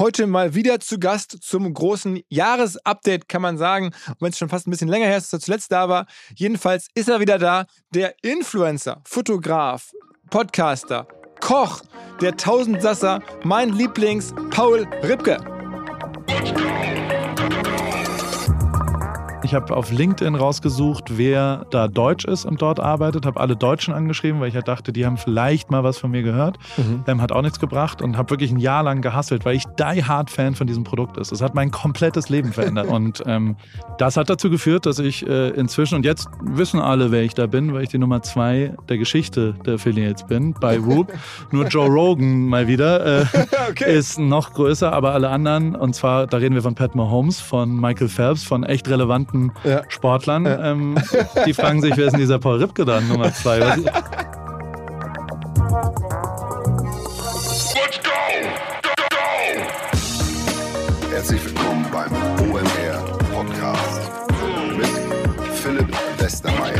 Heute mal wieder zu Gast zum großen Jahresupdate, kann man sagen. Wenn es schon fast ein bisschen länger her ist, als er zuletzt da war. Jedenfalls ist er wieder da. Der Influencer, Fotograf, Podcaster, Koch, der Tausendsasser, mein Lieblings, Paul Ripke. Ich habe auf LinkedIn rausgesucht, wer da deutsch ist und dort arbeitet, habe alle Deutschen angeschrieben, weil ich ja dachte, die haben vielleicht mal was von mir gehört. Mhm. Ähm, hat auch nichts gebracht und habe wirklich ein Jahr lang gehasselt, weil ich die Hard Fan von diesem Produkt ist. Es hat mein komplettes Leben verändert und ähm, das hat dazu geführt, dass ich äh, inzwischen und jetzt wissen alle, wer ich da bin, weil ich die Nummer zwei der Geschichte der Affiliates bin bei Whoop. Nur Joe Rogan mal wieder äh, okay. ist noch größer, aber alle anderen und zwar da reden wir von Pat Mahomes, von Michael Phelps, von echt relevanten guten ja. Sportlern. Ja. Ähm, die fragen sich, wer ist denn dieser Paul Ripke dann, Nummer zwei? Let's go! Go, go! Herzlich willkommen beim OMR Podcast mit Philipp Westermeier.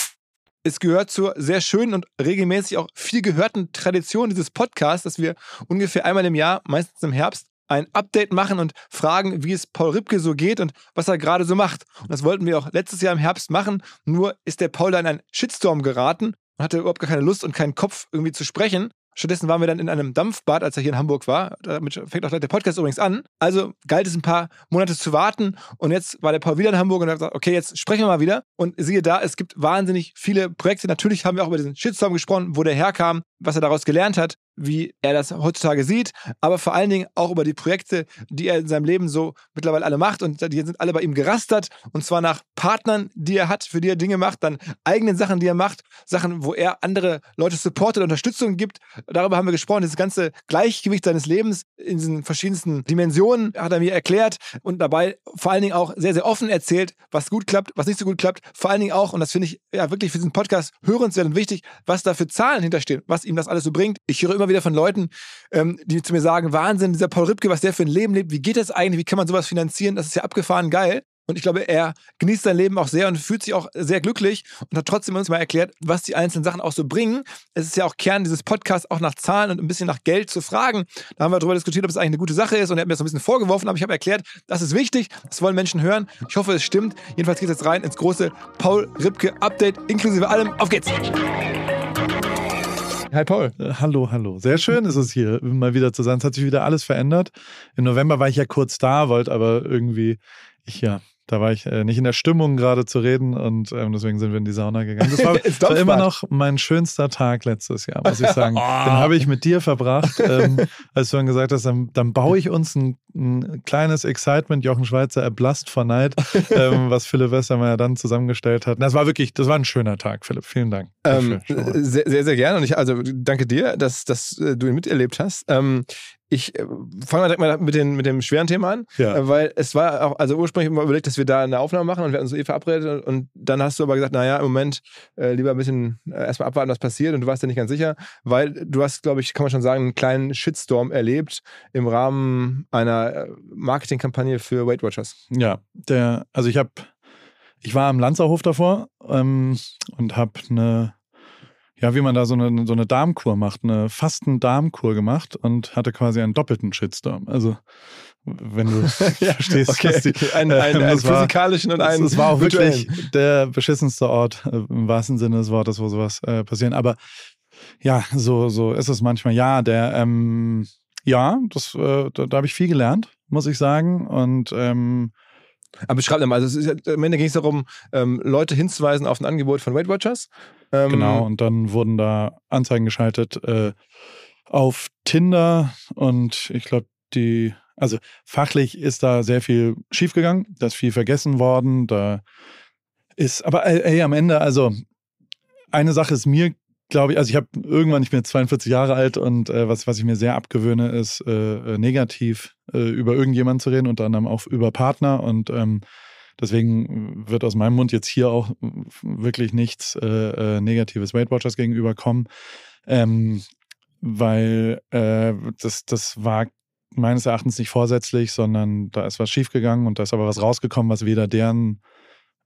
Es gehört zur sehr schönen und regelmäßig auch viel gehörten Tradition dieses Podcasts, dass wir ungefähr einmal im Jahr, meistens im Herbst, ein Update machen und fragen, wie es Paul Ripke so geht und was er gerade so macht. Und das wollten wir auch letztes Jahr im Herbst machen, nur ist der Paul da in einen Shitstorm geraten und hatte überhaupt gar keine Lust und keinen Kopf irgendwie zu sprechen. Stattdessen waren wir dann in einem Dampfbad, als er hier in Hamburg war. Damit fängt auch der Podcast übrigens an. Also galt es ein paar Monate zu warten. Und jetzt war der Paul wieder in Hamburg und hat gesagt, okay, jetzt sprechen wir mal wieder. Und siehe da, es gibt wahnsinnig viele Projekte. Natürlich haben wir auch über diesen Shitstorm gesprochen, wo der herkam, was er daraus gelernt hat wie er das heutzutage sieht, aber vor allen Dingen auch über die Projekte, die er in seinem Leben so mittlerweile alle macht und die sind alle bei ihm gerastert und zwar nach Partnern, die er hat, für die er Dinge macht, dann eigenen Sachen, die er macht, Sachen, wo er andere Leute supportet, Unterstützung gibt. Darüber haben wir gesprochen, dieses ganze Gleichgewicht seines Lebens in diesen verschiedensten Dimensionen hat er mir erklärt und dabei vor allen Dingen auch sehr, sehr offen erzählt, was gut klappt, was nicht so gut klappt. Vor allen Dingen auch, und das finde ich ja wirklich für diesen Podcast hörenswert und wichtig, was da für Zahlen hinterstehen, was ihm das alles so bringt. Ich höre immer wieder von Leuten, ähm, die zu mir sagen, Wahnsinn, dieser Paul Ripke, was der für ein Leben lebt, wie geht das eigentlich, wie kann man sowas finanzieren, das ist ja abgefahren geil. Und ich glaube, er genießt sein Leben auch sehr und fühlt sich auch sehr glücklich und hat trotzdem uns mal erklärt, was die einzelnen Sachen auch so bringen. Es ist ja auch Kern dieses Podcasts, auch nach Zahlen und ein bisschen nach Geld zu fragen. Da haben wir darüber diskutiert, ob es eigentlich eine gute Sache ist und er hat mir das so ein bisschen vorgeworfen, aber ich habe erklärt, das ist wichtig, das wollen Menschen hören. Ich hoffe, es stimmt. Jedenfalls geht es jetzt rein ins große Paul Ripke Update inklusive allem. Auf geht's! Hi Paul. Äh, hallo, hallo. Sehr schön ist es hier mal wieder zu sein. Es hat sich wieder alles verändert. Im November war ich ja kurz da, wollte aber irgendwie, ich ja, da war ich äh, nicht in der Stimmung, gerade zu reden und ähm, deswegen sind wir in die Sauna gegangen. Das war, war immer noch mein schönster Tag letztes Jahr, muss ich sagen. oh. Den habe ich mit dir verbracht, ähm, als du dann gesagt hast, dann, dann baue ich uns ein, ein, kleines Excitement. Jochen Schweizer erblasst vor Neid, ähm, was Philipp Westermeier dann zusammengestellt hat. Das war wirklich, das war ein schöner Tag, Philipp. Vielen Dank. Ähm, sehr, sehr, sehr gerne und ich also danke dir, dass, dass äh, du ihn miterlebt hast. Ich äh, fange mal direkt mal mit, den, mit dem schweren Thema an, Ja. äh, weil es war auch, also ursprünglich immer überlegt, dass wir da eine Aufnahme machen und wir hatten uns so eh verabredet und dann hast du aber gesagt, naja, im Moment äh, lieber ein bisschen äh, erstmal abwarten, was passiert und du warst ja nicht ganz sicher, weil du hast, glaube ich, kann man schon sagen, einen kleinen Shitstorm erlebt im Rahmen einer äh, Marketingkampagne für Weight Watchers. Ja, der, also ich habe, ich war am Lanzerhof davor ähm, und habe eine, ja, wie man da so eine, so eine Darmkur macht, eine Fasten-Darmkur gemacht und hatte quasi einen doppelten Shitstorm. Also, wenn du verstehst, Okay, die. Ein, ein, ähm, einen war- physikalischen und einen es war auch wirklich der beschissenste Ort äh, im wahrsten Sinne des Wortes, wo sowas äh, passieren. Aber ja, so, so ist es manchmal. Ja, der, ähm, ja, das, äh, da, da habe ich viel gelernt, muss ich sagen. Und ähm, Aber beschreib doch mal, also ist, am Ende ging es darum, ähm, Leute hinzuweisen auf ein Angebot von Weight Watchers. Ähm, Genau, und dann wurden da Anzeigen geschaltet äh, auf Tinder und ich glaube, die, also fachlich ist da sehr viel schiefgegangen, da ist viel vergessen worden, da ist, aber ey, ey, am Ende, also eine Sache ist mir, glaube ich, also ich habe irgendwann, ich bin jetzt 42 Jahre alt und äh, was, was ich mir sehr abgewöhne, ist äh, äh, negativ äh, über irgendjemanden zu reden, unter anderem auch über Partner und ähm, Deswegen wird aus meinem Mund jetzt hier auch wirklich nichts äh, äh, Negatives Weight Watchers gegenüber kommen, ähm, weil das, das war meines Erachtens nicht vorsätzlich, sondern da ist was schiefgegangen und da ist aber was rausgekommen, was weder deren,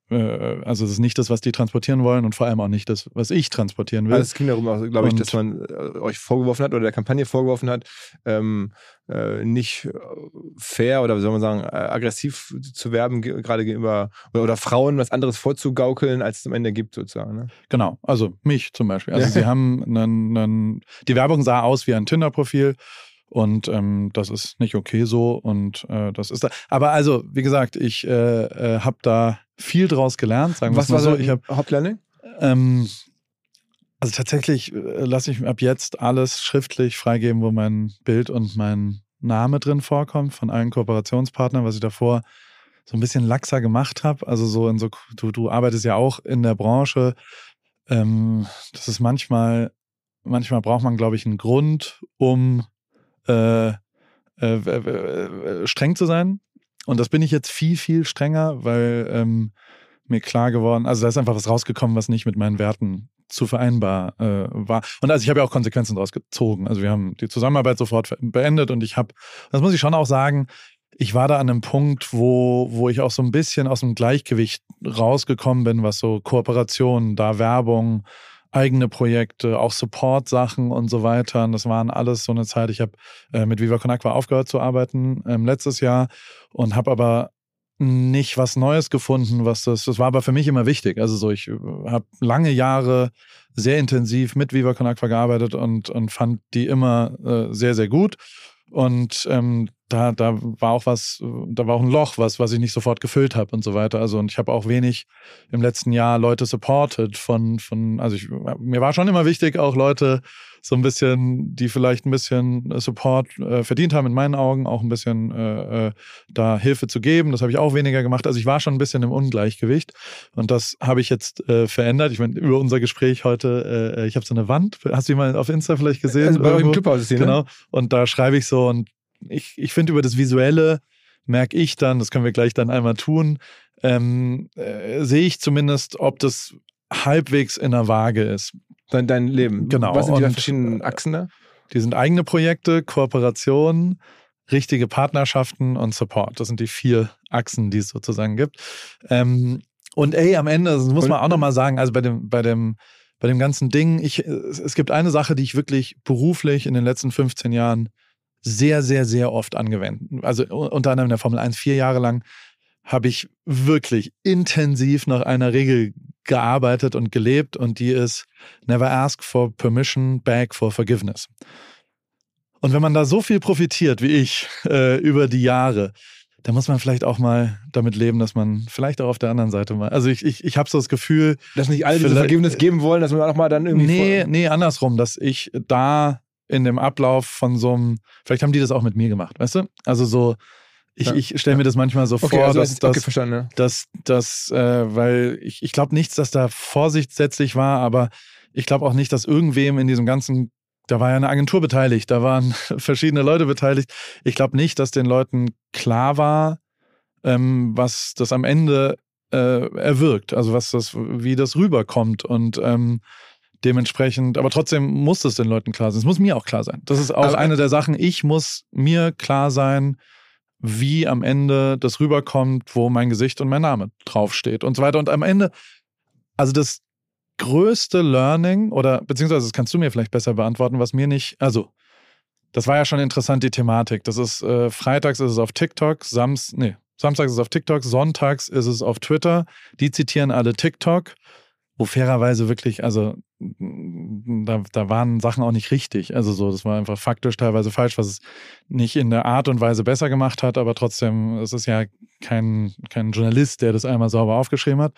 also das ist nicht das, was die transportieren wollen und vor allem auch nicht das, was ich transportieren will. Also es ging darum, glaube ich, dass man äh, euch vorgeworfen hat oder der Kampagne vorgeworfen hat, ähm, äh, nicht äh, fair oder wie soll man sagen, äh, aggressiv zu werben, ge- gerade gegenüber oder, oder Frauen was anderes vorzugaukeln, als es am Ende gibt, sozusagen. Ne? Genau, also mich zum Beispiel. Also Ja. sie haben einen, einen, die Werbung sah aus wie ein Tinder-Profil und ähm, das ist nicht okay so und äh, das ist da. Aber also, wie gesagt, ich äh, äh, habe da viel draus gelernt, sagen wir mal war so. Ich habe Hauptlearning? ähm, also tatsächlich äh, lasse ich ab jetzt alles schriftlich freigeben, wo mein Bild und mein Name drin vorkommt von allen Kooperationspartnern, was ich davor so ein bisschen laxer gemacht habe. Also so in so, du, du arbeitest ja auch in der Branche. Ähm, das ist manchmal, manchmal braucht man, glaube ich, einen Grund, um äh, äh, streng zu sein. Und das bin ich jetzt viel, viel strenger, weil ähm, mir klar geworden, also da ist einfach was rausgekommen, was nicht mit meinen Werten zu vereinbar äh, war. Und also ich habe ja auch Konsequenzen daraus gezogen. Also wir haben die Zusammenarbeit sofort beendet und ich habe, das muss ich schon auch sagen, ich war da an einem Punkt, wo, wo ich auch so ein bisschen aus dem Gleichgewicht rausgekommen bin, was so Kooperationen, da Werbung, eigene Projekte, auch Support-Sachen und so weiter. Und das waren alles so eine Zeit. Ich habe äh, mit Viva Con Aqua aufgehört zu arbeiten ähm, letztes Jahr und habe aber nicht was Neues gefunden, was das, das war aber für mich immer wichtig. Also so, ich habe lange Jahre sehr intensiv mit Viva Con Aqua gearbeitet und, und fand die immer äh, sehr, sehr gut. Und ähm, da, da war auch was, da war auch ein Loch, was, was ich nicht sofort gefüllt habe und so weiter. Also und ich habe auch wenig im letzten Jahr Leute supported von, von, also ich, mir war schon immer wichtig, auch Leute so ein bisschen, die vielleicht ein bisschen Support äh, verdient haben, in meinen Augen, auch ein bisschen äh, äh, da Hilfe zu geben. Das habe ich auch weniger gemacht. Also ich war schon ein bisschen im Ungleichgewicht und das habe ich jetzt äh, verändert. Ich meine, über unser Gespräch heute, äh, ich habe so eine Wand, hast du die mal auf Insta vielleicht gesehen? Also bei euch im Irgendwo? Clubhaus ist die, ne? Genau. Und da schreibe ich so und ich, ich finde über das Visuelle merke ich dann, das können wir gleich dann einmal tun, ähm, äh, sehe ich zumindest, ob das halbwegs in der Waage ist. Dein, dein Leben. Genau. Was sind die verschiedenen Achsen da? Die sind eigene Projekte, Kooperationen, richtige Partnerschaften und Support. Das sind die vier Achsen, die es sozusagen gibt. Ähm, und ey, am Ende, das muss man auch nochmal sagen, also bei dem, bei dem, bei dem ganzen Ding, ich, es gibt eine Sache, die ich wirklich beruflich in den letzten 15 Jahren sehr, sehr, sehr oft angewendet. Also unter anderem in der Formel 1 vier Jahre lang habe ich wirklich intensiv nach einer Regel gearbeitet und gelebt und die ist Never ask for permission, beg for forgiveness. Und wenn man da so viel profitiert wie ich äh, über die Jahre, dann muss man vielleicht auch mal damit leben, dass man vielleicht auch auf der anderen Seite mal. Also ich, ich, ich habe so das Gefühl, Dass nicht alle Vielleicht- Vergebnis geben wollen, dass man auch mal dann irgendwie. nee, nee, andersrum, dass ich da in dem Ablauf von so einem, vielleicht haben die das auch mit mir gemacht, weißt du? Also so, ich, Ja, ich stelle mir das manchmal so okay, vor, also dass, das, okay. Ja. dass, dass äh, weil ich, ich glaube nichts, dass da vorsichtssätzlich war, aber ich glaube auch nicht, dass irgendwem in diesem ganzen da war ja eine Agentur beteiligt, da waren verschiedene Leute beteiligt. Ich glaube nicht, dass den Leuten klar war, ähm, was das am Ende äh, erwirkt, also was das, wie das rüberkommt und ähm, dementsprechend, aber trotzdem muss es den Leuten klar sein. Es muss mir auch klar sein. Das ist auch aber, eine der Sachen. Ich muss mir klar sein, wie am Ende das rüberkommt, wo mein Gesicht und mein Name draufsteht und so weiter. Und am Ende, also das größte Learning oder beziehungsweise das kannst du mir vielleicht besser beantworten, was mir nicht, also das war ja schon interessant, die Thematik. Das ist, äh, freitags ist es auf TikTok, Sams, nee, samstags ist es auf TikTok, sonntags ist es auf Twitter. Die zitieren alle TikTok, wo fairerweise wirklich, also da, da waren Sachen auch nicht richtig. Also so, das war einfach faktisch teilweise falsch, was es nicht in der Art und Weise besser gemacht hat, aber trotzdem, es ist ja kein, kein Journalist, der das einmal sauber aufgeschrieben hat.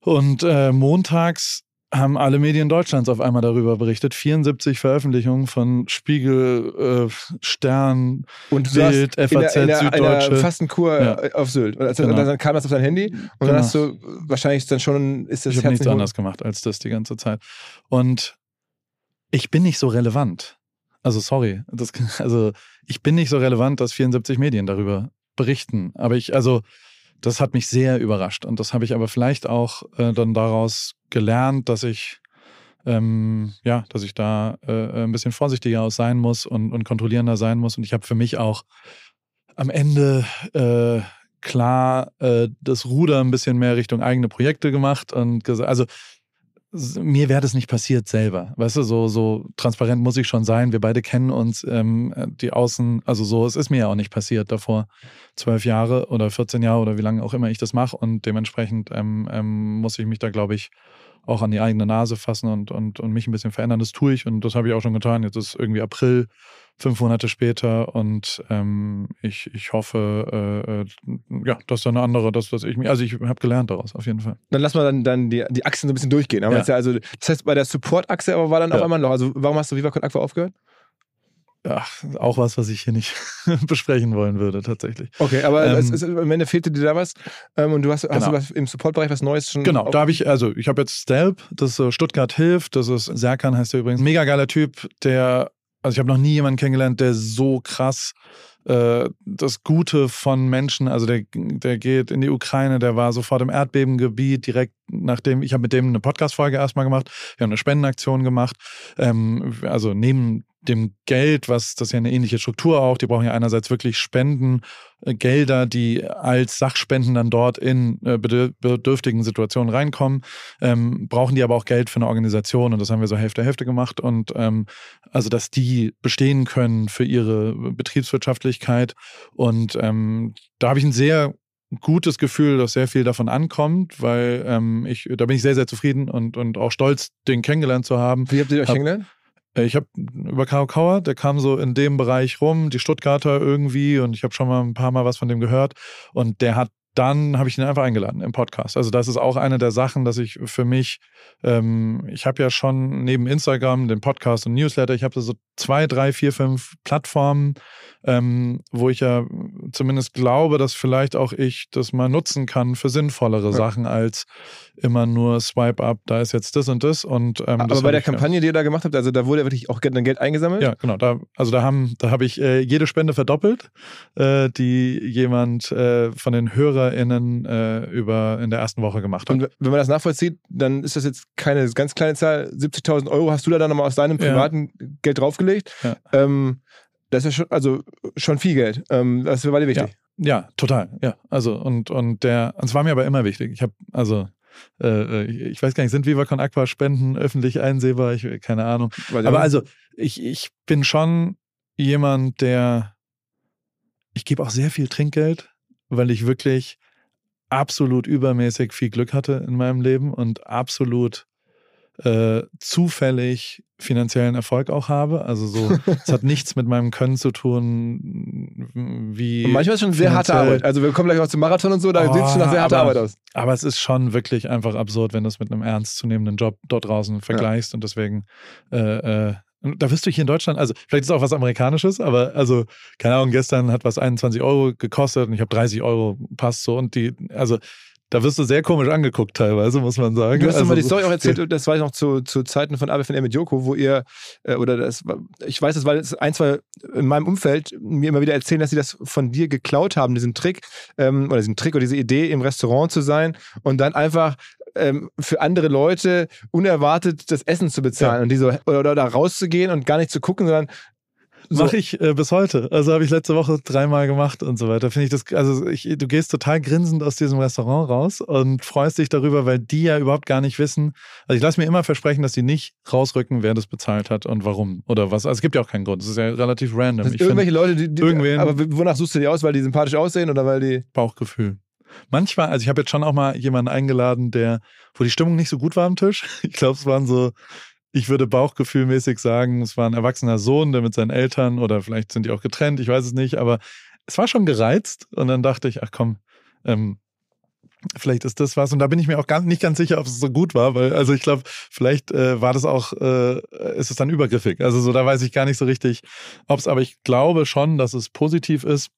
Und äh, montags haben alle Medien Deutschlands auf einmal darüber berichtet. 74 Veröffentlichungen von Spiegel, äh, Stern, und Bild, FAZ, in der, in der, Süddeutsche. In der Fastenkur ja. Äh, auf Sylt. Und, also, genau. dann kam das auf dein Handy und genau. dann hast du wahrscheinlich dann schon, ist das Ich habe nichts anderes gemacht als das die ganze Zeit. Und ich bin nicht so relevant. Also sorry, das, also ich bin nicht so relevant, dass 74 Medien darüber berichten. Aber ich, also das hat mich sehr überrascht. Und das habe ich aber vielleicht auch äh, dann daraus gelernt, dass ich ähm, ja, dass ich da äh, ein bisschen vorsichtiger aus sein muss und, und kontrollierender sein muss. Und ich habe für mich auch am Ende äh, klar äh, das Ruder ein bisschen mehr Richtung eigene Projekte gemacht und also mir wäre das nicht passiert selber. Weißt du, so, so transparent muss ich schon sein. Wir beide kennen uns, ähm, die Außen, also so, es ist mir ja auch nicht passiert davor. Zwölf Jahre oder 14 Jahre oder wie lange auch immer ich das mache. Und dementsprechend ähm, ähm, muss ich mich da, glaube ich, auch an die eigene Nase fassen und, und, und mich ein bisschen verändern. Das tue ich und das habe ich auch schon getan. Jetzt ist irgendwie April, fünf Monate später und ähm, ich, ich hoffe, äh, äh ja, dass da eine andere, dass, dass ich mich, also ich habe gelernt daraus, auf jeden Fall. Dann lass mal dann, dann die, die Achsen so ein bisschen durchgehen. Aber ja. ja also, das heißt, bei der Support-Achse aber war dann ja. auf einmal noch, also warum hast du Viva Aqua aufgehört? Ach, auch was, was ich hier nicht besprechen wollen würde, tatsächlich. Okay, aber ähm, es ist, am Ende fehlte dir da was ähm, und du hast, genau. hast du was im Supportbereich was Neues schon. Genau, da habe ich, also ich habe jetzt Stelp, das ist Stuttgart hilft, das ist Serkan heißt der übrigens. Mega geiler Typ, der, also ich habe noch nie jemanden kennengelernt, der so krass äh, das Gute von Menschen, also der, der geht in die Ukraine, der war sofort im Erdbebengebiet, direkt nachdem, ich habe mit dem eine Podcast-Folge erstmal gemacht, wir haben eine Spendenaktion gemacht, ähm, also neben dem Geld, was das ist ja eine ähnliche Struktur auch, die brauchen ja einerseits wirklich Spenden, äh, Gelder, die als Sachspenden dann dort in äh, bedürftigen Situationen reinkommen, ähm, brauchen die aber auch Geld für eine Organisation und das haben wir so Hälfte Hälfte gemacht und ähm, also dass die bestehen können für ihre Betriebswirtschaftlichkeit und ähm, da habe ich ein sehr gutes Gefühl, dass sehr viel davon ankommt, weil ähm, ich, da bin ich sehr, sehr zufrieden und, und auch stolz, den kennengelernt zu haben. Wie habt ihr euch Hab, kennengelernt? Äh, ich habe über Karo Kauer, der kam so in dem Bereich rum, die Stuttgarter irgendwie und ich habe schon mal ein paar Mal was von dem gehört. Und der hat dann habe ich ihn einfach eingeladen im Podcast. Also das ist auch eine der Sachen, dass ich für mich, ähm, ich habe ja schon neben Instagram, den Podcast und Newsletter, ich habe so zwei, drei, vier, fünf Plattformen, ähm, wo ich ja zumindest glaube, dass vielleicht auch ich das mal nutzen kann für sinnvollere ja. Sachen als immer nur Swipe up, da ist jetzt das und das. Und, ähm, Aber bei der Kampagne, ja. die ihr da gemacht habt, also da wurde ja wirklich auch Geld eingesammelt? Ja, genau. Da, also da haben, da habe ich äh, jede Spende verdoppelt, äh, die jemand äh, von den HörerInnen äh, über in der ersten Woche gemacht hat. Und wenn man das nachvollzieht, dann ist das jetzt keine ganz kleine Zahl. 70.000 Euro hast du da dann nochmal aus deinem privaten ja. Geld draufgelegt. Ja. Ähm, das ist schon, also schon viel Geld. Ähm, das war dir wichtig. Ja. ja, total. Ja, also und und der, es war mir aber immer wichtig. Ich habe also äh, ich weiß gar nicht, sind Viva Con Aqua Spenden öffentlich einsehbar? Ich keine Ahnung. Aber also ich ich bin schon jemand, der ich gebe auch sehr viel Trinkgeld, weil ich wirklich absolut übermäßig viel Glück hatte in meinem Leben und absolut äh, zufällig finanziellen Erfolg auch habe. Also so, es hat nichts mit meinem Können zu tun, wie. Und manchmal ist schon sehr harte Arbeit. Also wir kommen gleich auch zum Marathon und so, da oh, sieht es schon nach sehr harter Arbeit aus. Aber es ist schon wirklich einfach absurd, wenn du es mit einem ernstzunehmenden Job dort draußen vergleichst ja. und deswegen äh, äh, da wirst du hier in Deutschland, also vielleicht ist es auch was Amerikanisches, aber also, keine Ahnung, gestern hat was 21 Euro gekostet und ich habe 30 Euro passt so und die, also da wirst du sehr komisch angeguckt teilweise, muss man sagen. Du hast also, mal die Story auch erzählt, das war ich noch zu, zu Zeiten von ABFNR mit Joko, wo ihr, äh, oder das, ich weiß es, weil es ein, zwei in meinem Umfeld mir immer wieder erzählen, dass sie das von dir geklaut haben, diesen Trick, ähm, oder diesen Trick oder diese Idee, im Restaurant zu sein und dann einfach ähm, für andere Leute unerwartet das Essen zu bezahlen ja. und die so oder, oder da rauszugehen und gar nicht zu gucken, sondern so. Mache ich äh, bis heute. Also habe ich letzte Woche dreimal gemacht und so weiter. Finde ich das, also ich, du gehst total grinsend aus diesem Restaurant raus und freust dich darüber, weil die ja überhaupt gar nicht wissen. Also ich lasse mir immer versprechen, dass die nicht rausrücken, wer das bezahlt hat und warum oder was. Also es gibt ja auch keinen Grund. Es ist ja relativ random. Also irgendwelche find, Leute, die, die irgendwen, aber wonach suchst du die aus, weil die sympathisch aussehen oder weil die Bauchgefühl. Manchmal, also ich habe jetzt schon auch mal jemanden eingeladen, der, wo die Stimmung nicht so gut war am Tisch. Ich glaube, es waren so ich würde bauchgefühlmäßig sagen, es war ein erwachsener Sohn, der mit seinen Eltern oder vielleicht sind die auch getrennt, ich weiß es nicht, aber es war schon gereizt und dann dachte ich, ach komm, ähm, vielleicht ist das was und da bin ich mir auch gar nicht ganz sicher, ob es so gut war, weil also ich glaube, vielleicht äh, war das auch, äh, ist es dann übergriffig. Also so, da weiß ich gar nicht so richtig, ob es, aber ich glaube schon, dass es positiv ist.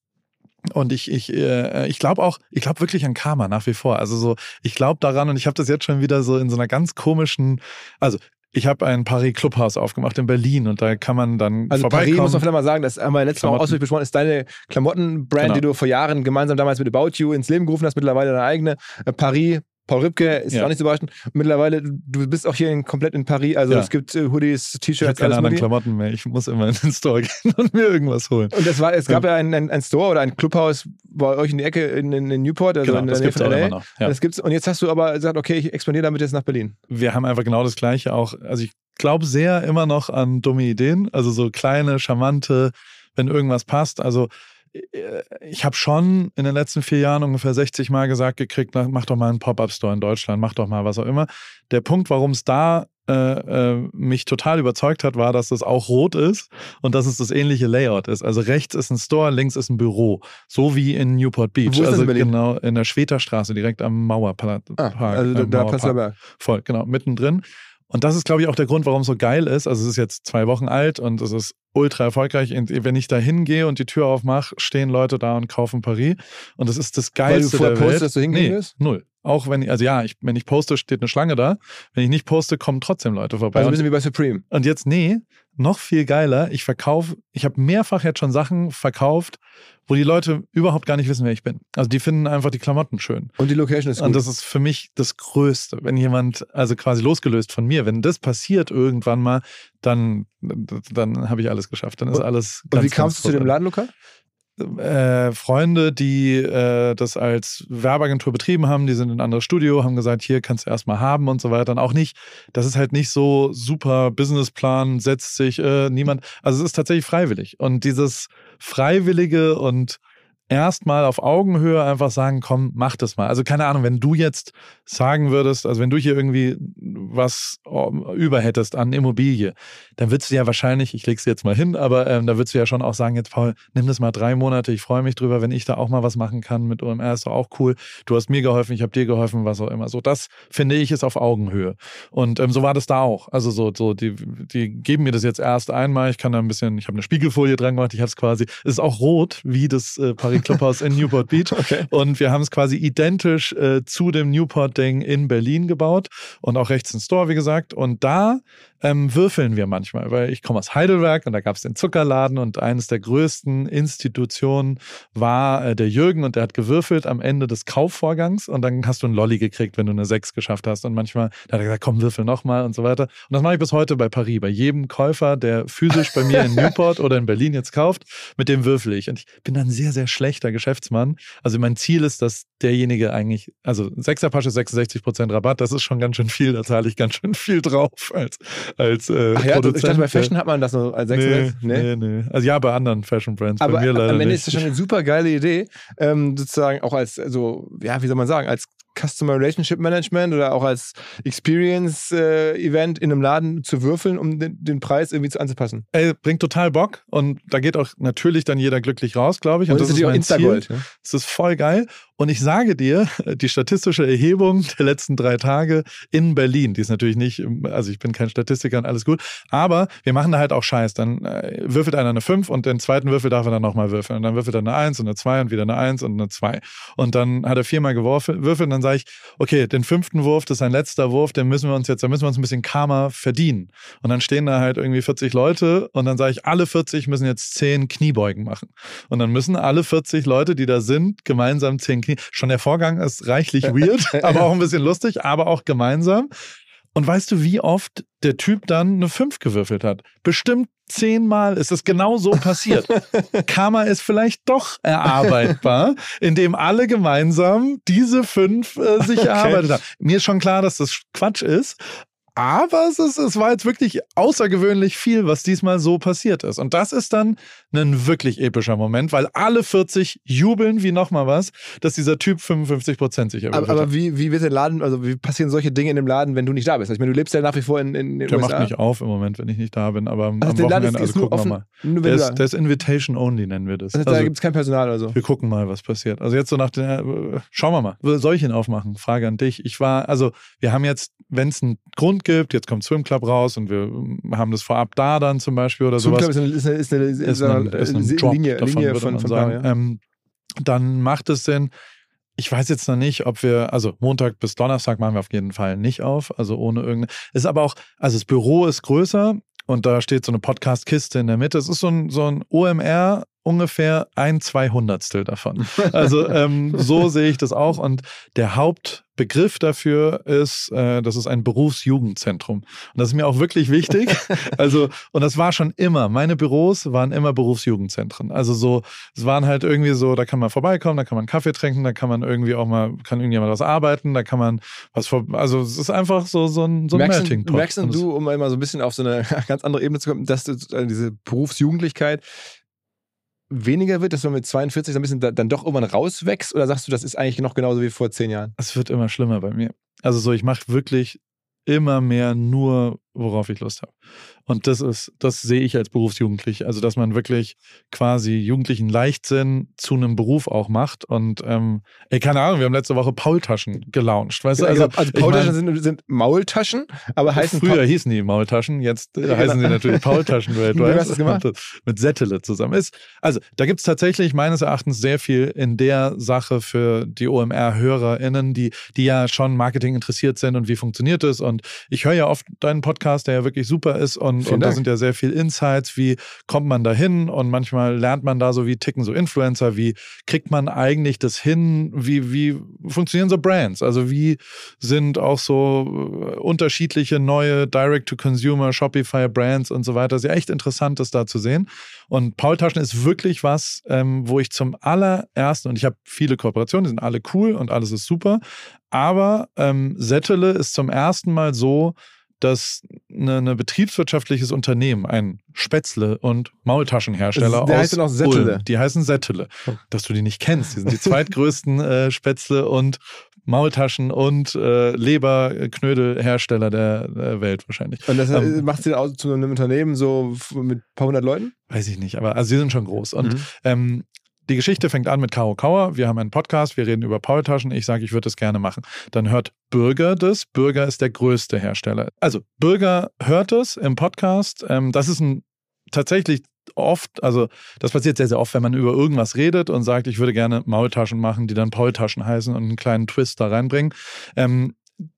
Und ich, ich, äh, ich glaube auch, ich glaube wirklich an Karma nach wie vor. Also so, ich glaube daran und ich habe das jetzt schon wieder so in so einer ganz komischen, also ich habe ein Paris Clubhaus aufgemacht in Berlin und da kann man dann also Paris muss man vielleicht mal sagen, das haben wir letztes Mal ausführlich besprochen, ist deine Klamottenbrand, genau. die du vor Jahren gemeinsam damals mit About You ins Leben gerufen hast, mittlerweile deine eigene. Äh, Paris Paul Rübke ist ja. auch nicht so überraschend. Mittlerweile, du bist auch hier in, komplett in Paris. Also ja. es gibt äh, Hoodies, T-Shirts. Ich habe keine anderen Klamotten mehr. Ich muss immer in den Store gehen und mir irgendwas holen. Und es, war, es gab ja ein, ein, ein, Store oder ein Clubhaus bei euch in die Ecke in, in, Newport, also genau, in der Nähe von LA. Noch, ja. das gibt's, und jetzt hast du aber gesagt, okay, ich expandiere damit jetzt nach Berlin. Wir haben einfach genau das Gleiche auch. Also ich glaube sehr immer noch an dumme Ideen. Also so kleine, charmante, wenn irgendwas passt. Also ich habe schon in den letzten vier Jahren ungefähr 60 Mal gesagt gekriegt, mach doch mal einen Pop-Up-Store in Deutschland, mach doch mal was auch immer. Der Punkt, warum es da äh, äh, mich total überzeugt hat, war, dass das auch rot ist und dass es das ähnliche Layout ist. Also rechts ist ein Store, links ist ein Büro, so wie in Newport Beach. Wo ist also in genau in der Schweterstraße, direkt am Mauerpark. Ah, also äh, da Prenzlauer Voll, genau, mittendrin. Und das ist, glaube ich, auch der Grund, warum es so geil ist. Also es ist jetzt zwei Wochen alt und es ist ultra erfolgreich. Und wenn ich da hingehe und die Tür aufmache, stehen Leute da und kaufen Paris. Und das ist das Geilste Weil du vorher postest, dass du hingehen nee, null. Auch wenn ich, also ja, ich, wenn ich poste, steht eine Schlange da. Wenn ich nicht poste, kommen trotzdem Leute vorbei. Also ein bisschen wie bei Supreme. Und jetzt, nee, noch viel geiler. Ich verkaufe, ich habe mehrfach jetzt schon Sachen verkauft, wo die Leute überhaupt gar nicht wissen, wer ich bin. Also die finden einfach die Klamotten schön. Und die Location ist gut. Und das ist für mich das Größte. Wenn jemand, also quasi losgelöst von mir, wenn das passiert irgendwann mal, dann, dann habe ich alles geschafft. Dann ist alles. Und wie kamst du zu dem Ladenlokal? Äh, Freunde, die äh, das als Werbeagentur betrieben haben, die sind in ein anderes Studio, haben gesagt, hier kannst du erstmal haben und so weiter. Und auch nicht, das ist halt nicht so super Businessplan, setzt sich äh, niemand. Also es ist tatsächlich freiwillig. Und dieses Freiwillige und erstmal auf Augenhöhe einfach sagen, komm, mach das mal. Also keine Ahnung, wenn du jetzt sagen würdest, also wenn du hier irgendwie was ähm, über hättest an Immobilie, dann würdest du ja wahrscheinlich, ich leg's jetzt mal hin, aber ähm, da würdest du ja schon auch sagen, jetzt Paul, nimm das mal drei Monate, ich freue mich drüber, wenn ich da auch mal was machen kann mit OMR, ist doch auch cool. Du hast mir geholfen, ich habe dir geholfen, was auch immer. So, das finde ich ist auf Augenhöhe. Und ähm, so war das da auch. Also so, so die, die geben mir das jetzt erst einmal, ich kann da ein bisschen, ich habe eine Spiegelfolie dran gemacht, ich habe es quasi, es ist auch rot, wie das äh, Paris Clubhaus in Newport Beach. Okay. Und wir haben es quasi identisch äh, zu dem Newport-Ding in Berlin gebaut und auch rechts im Store, wie gesagt. Und da ähm, würfeln wir manchmal, weil ich komme aus Heidelberg und da gab es den Zuckerladen und eines der größten Institutionen war äh, der Jürgen und der hat gewürfelt am Ende des Kaufvorgangs und dann hast du einen Lolli gekriegt, wenn du eine 6 geschafft hast. Und manchmal da hat er gesagt, komm, würfel nochmal und so weiter. Und das mache ich bis heute bei Paris. Bei jedem Käufer, der physisch bei mir in Newport oder in Berlin jetzt kauft, mit dem würfel ich. Und ich bin dann sehr, sehr schlechter Geschäftsmann. Also mein Ziel ist, dass derjenige eigentlich, also 6er Pasche 66% Rabatt, das ist schon ganz schön viel, da zahle ich ganz schön viel drauf als, als äh, Ach ja, Produzent. Ich dachte, bei Fashion hat man das so als 6 nee, nee, nee, Also ja, bei anderen Fashion Brands, Aber bei mir leider am Ende nicht. ist das schon eine super geile Idee, ähm, sozusagen auch als, also, ja, wie soll man sagen, als Customer Relationship Management oder auch als Experience-Event äh, in einem Laden zu würfeln, um den, den, Preis irgendwie zu anzupassen. Ey, bringt total Bock und da geht auch natürlich dann jeder glücklich raus, glaube ich. Und, und das ist, ist auch Instagold. Ja? Das ist voll geil. Und ich sage dir, die statistische Erhebung der letzten drei Tage in Berlin, die ist natürlich nicht, also ich bin kein Statistiker und alles gut, aber wir machen da halt auch Scheiß. Dann äh, würfelt einer eine 5 und den zweiten Würfel darf er dann nochmal würfeln. Und dann würfelt er eine 1 und eine 2 und wieder eine 1 und eine 2. Und dann hat er viermal geworfen, würfelt und dann sage ich, okay, den fünften Wurf, das ist ein letzter Wurf, den müssen wir uns jetzt, da müssen wir uns ein bisschen Karma verdienen. Und dann stehen da halt irgendwie 40 Leute und dann sage ich, alle 40 müssen jetzt 10 Kniebeugen machen. Und dann müssen alle 40 Leute, die da sind, gemeinsam 10 Knie. Schon der Vorgang ist reichlich weird, aber auch ein bisschen lustig, aber auch gemeinsam. Und weißt du, wie oft der Typ dann eine 5 gewürfelt hat? Bestimmt zehnmal ist es genau so passiert. Karma ist vielleicht doch erarbeitbar, indem alle gemeinsam diese fünf äh, sich okay. erarbeitet haben. Mir ist schon klar, dass das Quatsch ist, aber es, ist, es war jetzt wirklich außergewöhnlich viel, was diesmal so passiert ist. Und das ist dann ein wirklich epischer Moment, weil alle 40 jubeln wie nochmal was, dass dieser Typ 55 Prozent sich erwürfelt Aber, aber wie, wie wird der Laden, also wie passieren solche Dinge in dem Laden, wenn du nicht da bist? Also ich meine, du lebst ja nach wie vor in, in den Der USA. macht nicht auf im Moment, wenn ich nicht da bin, aber also am der Wochenende, also gucken wir mal. Der ist, der ist, Invitation Only, nennen wir das. Also, also da gibt es kein Personal oder so? Wir gucken mal, was passiert. Also jetzt so nach der, schauen wir mal. Soll ich ihn aufmachen? Frage an dich. Ich war, also wir haben jetzt, wenn es einen Grund gibt, jetzt kommt Swim Club raus und wir haben das vorab da dann zum Beispiel oder Swim sowas. Swim Club ist eine, ist eine, ist eine, ist eine, ist eine, ist eine Linie, davon, Linie von, von sagen. Da, ja. ähm, dann macht es Sinn. Ich weiß jetzt noch nicht, ob wir, also Montag bis Donnerstag machen wir auf jeden Fall nicht auf, also ohne irgendeine. Ist aber auch, also das Büro ist größer und da steht so eine Podcast-Kiste in der Mitte. Es ist so ein, so ein OMR ungefähr ein Zweihundertstel davon. Also ähm, so sehe ich das auch. Und der Hauptbegriff dafür ist, äh, das ist ein Berufsjugendzentrum. Und das ist mir auch wirklich wichtig. Also, und das war schon immer. Meine Büros waren immer Berufsjugendzentren. Also so, es waren halt irgendwie so, da kann man vorbeikommen, da kann man Kaffee trinken, da kann man irgendwie auch mal, kann irgendjemand was arbeiten, da kann man was vor, also es ist einfach so, so ein, so ein merkst Melting Pot. Merkst du, um mal so ein bisschen auf so eine ganz andere Ebene zu kommen, dass du äh, diese Berufsjugendlichkeit weniger wird, dass man mit 42 so ein bisschen da, dann doch irgendwann rauswächst? Oder sagst du, das ist eigentlich noch genauso wie vor zehn Jahren? Es wird immer schlimmer bei mir. Also so, ich mache wirklich immer mehr nur, worauf ich Lust habe. Und das ist, das sehe ich als Berufsjugendlich. Also, dass man wirklich quasi jugendlichen Leichtsinn zu einem Beruf auch macht. Und ähm, ey, keine Ahnung, wir haben letzte Woche Paultaschen gelauncht. Weißt du? Also, also Paultaschen ich mein, sind, sind, Maultaschen, aber heißen Früher pa hießen die Maultaschen, jetzt äh, heißen sie natürlich Paultaschen weltweit. Wie hast du das gemacht? Mit Settele zusammen. Ist, also, da gibt es tatsächlich meines Erachtens sehr viel in der Sache für die OMR-HörerInnen, die, die ja schon Marketing interessiert sind und wie funktioniert es. Und ich höre ja oft deinen Podcast, der ja wirklich super ist und, und da sind ja sehr viel Insights, wie kommt man da hin? Und manchmal lernt man da so, wie ticken so Influencer, wie kriegt man eigentlich das hin, wie, wie funktionieren so Brands, also wie sind auch so äh, unterschiedliche neue Direct-to-Consumer, Shopify-Brands und so weiter. Ist ja echt interessant, das da zu sehen. Und Paul Taschen ist wirklich was, ähm, wo ich zum allerersten, und ich habe viele Kooperationen, die sind alle cool und alles ist super, aber ähm, Settele ist zum ersten Mal so, dass eine, eine betriebswirtschaftliches Unternehmen, ein Spätzle- und Maultaschenhersteller der aus heißt auch Settele. Ulm, die heißen Settele, oh. dass du die nicht kennst. Die sind die zweitgrößten äh, Spätzle- und Maultaschen- und äh, Leberknödelhersteller der, der Welt wahrscheinlich. Und das ähm, macht sie dann zu einem Unternehmen so mit ein paar hundert Leuten? Weiß ich nicht, aber also sie sind schon groß. Und mhm. ähm, die Geschichte fängt an mit Caro Kauer. Wir haben einen Podcast, wir reden über Paultaschen. Ich sage, ich würde das gerne machen. Dann hört Bürger das. Bürger ist der größte Hersteller. Also Bürger hört es im Podcast. Ähm, das ist ein tatsächlich oft, also das passiert sehr, sehr oft, wenn man über irgendwas redet und sagt, ich würde gerne Maultaschen machen, die dann Paultaschen heißen und einen kleinen Twist da reinbringen. Ähm,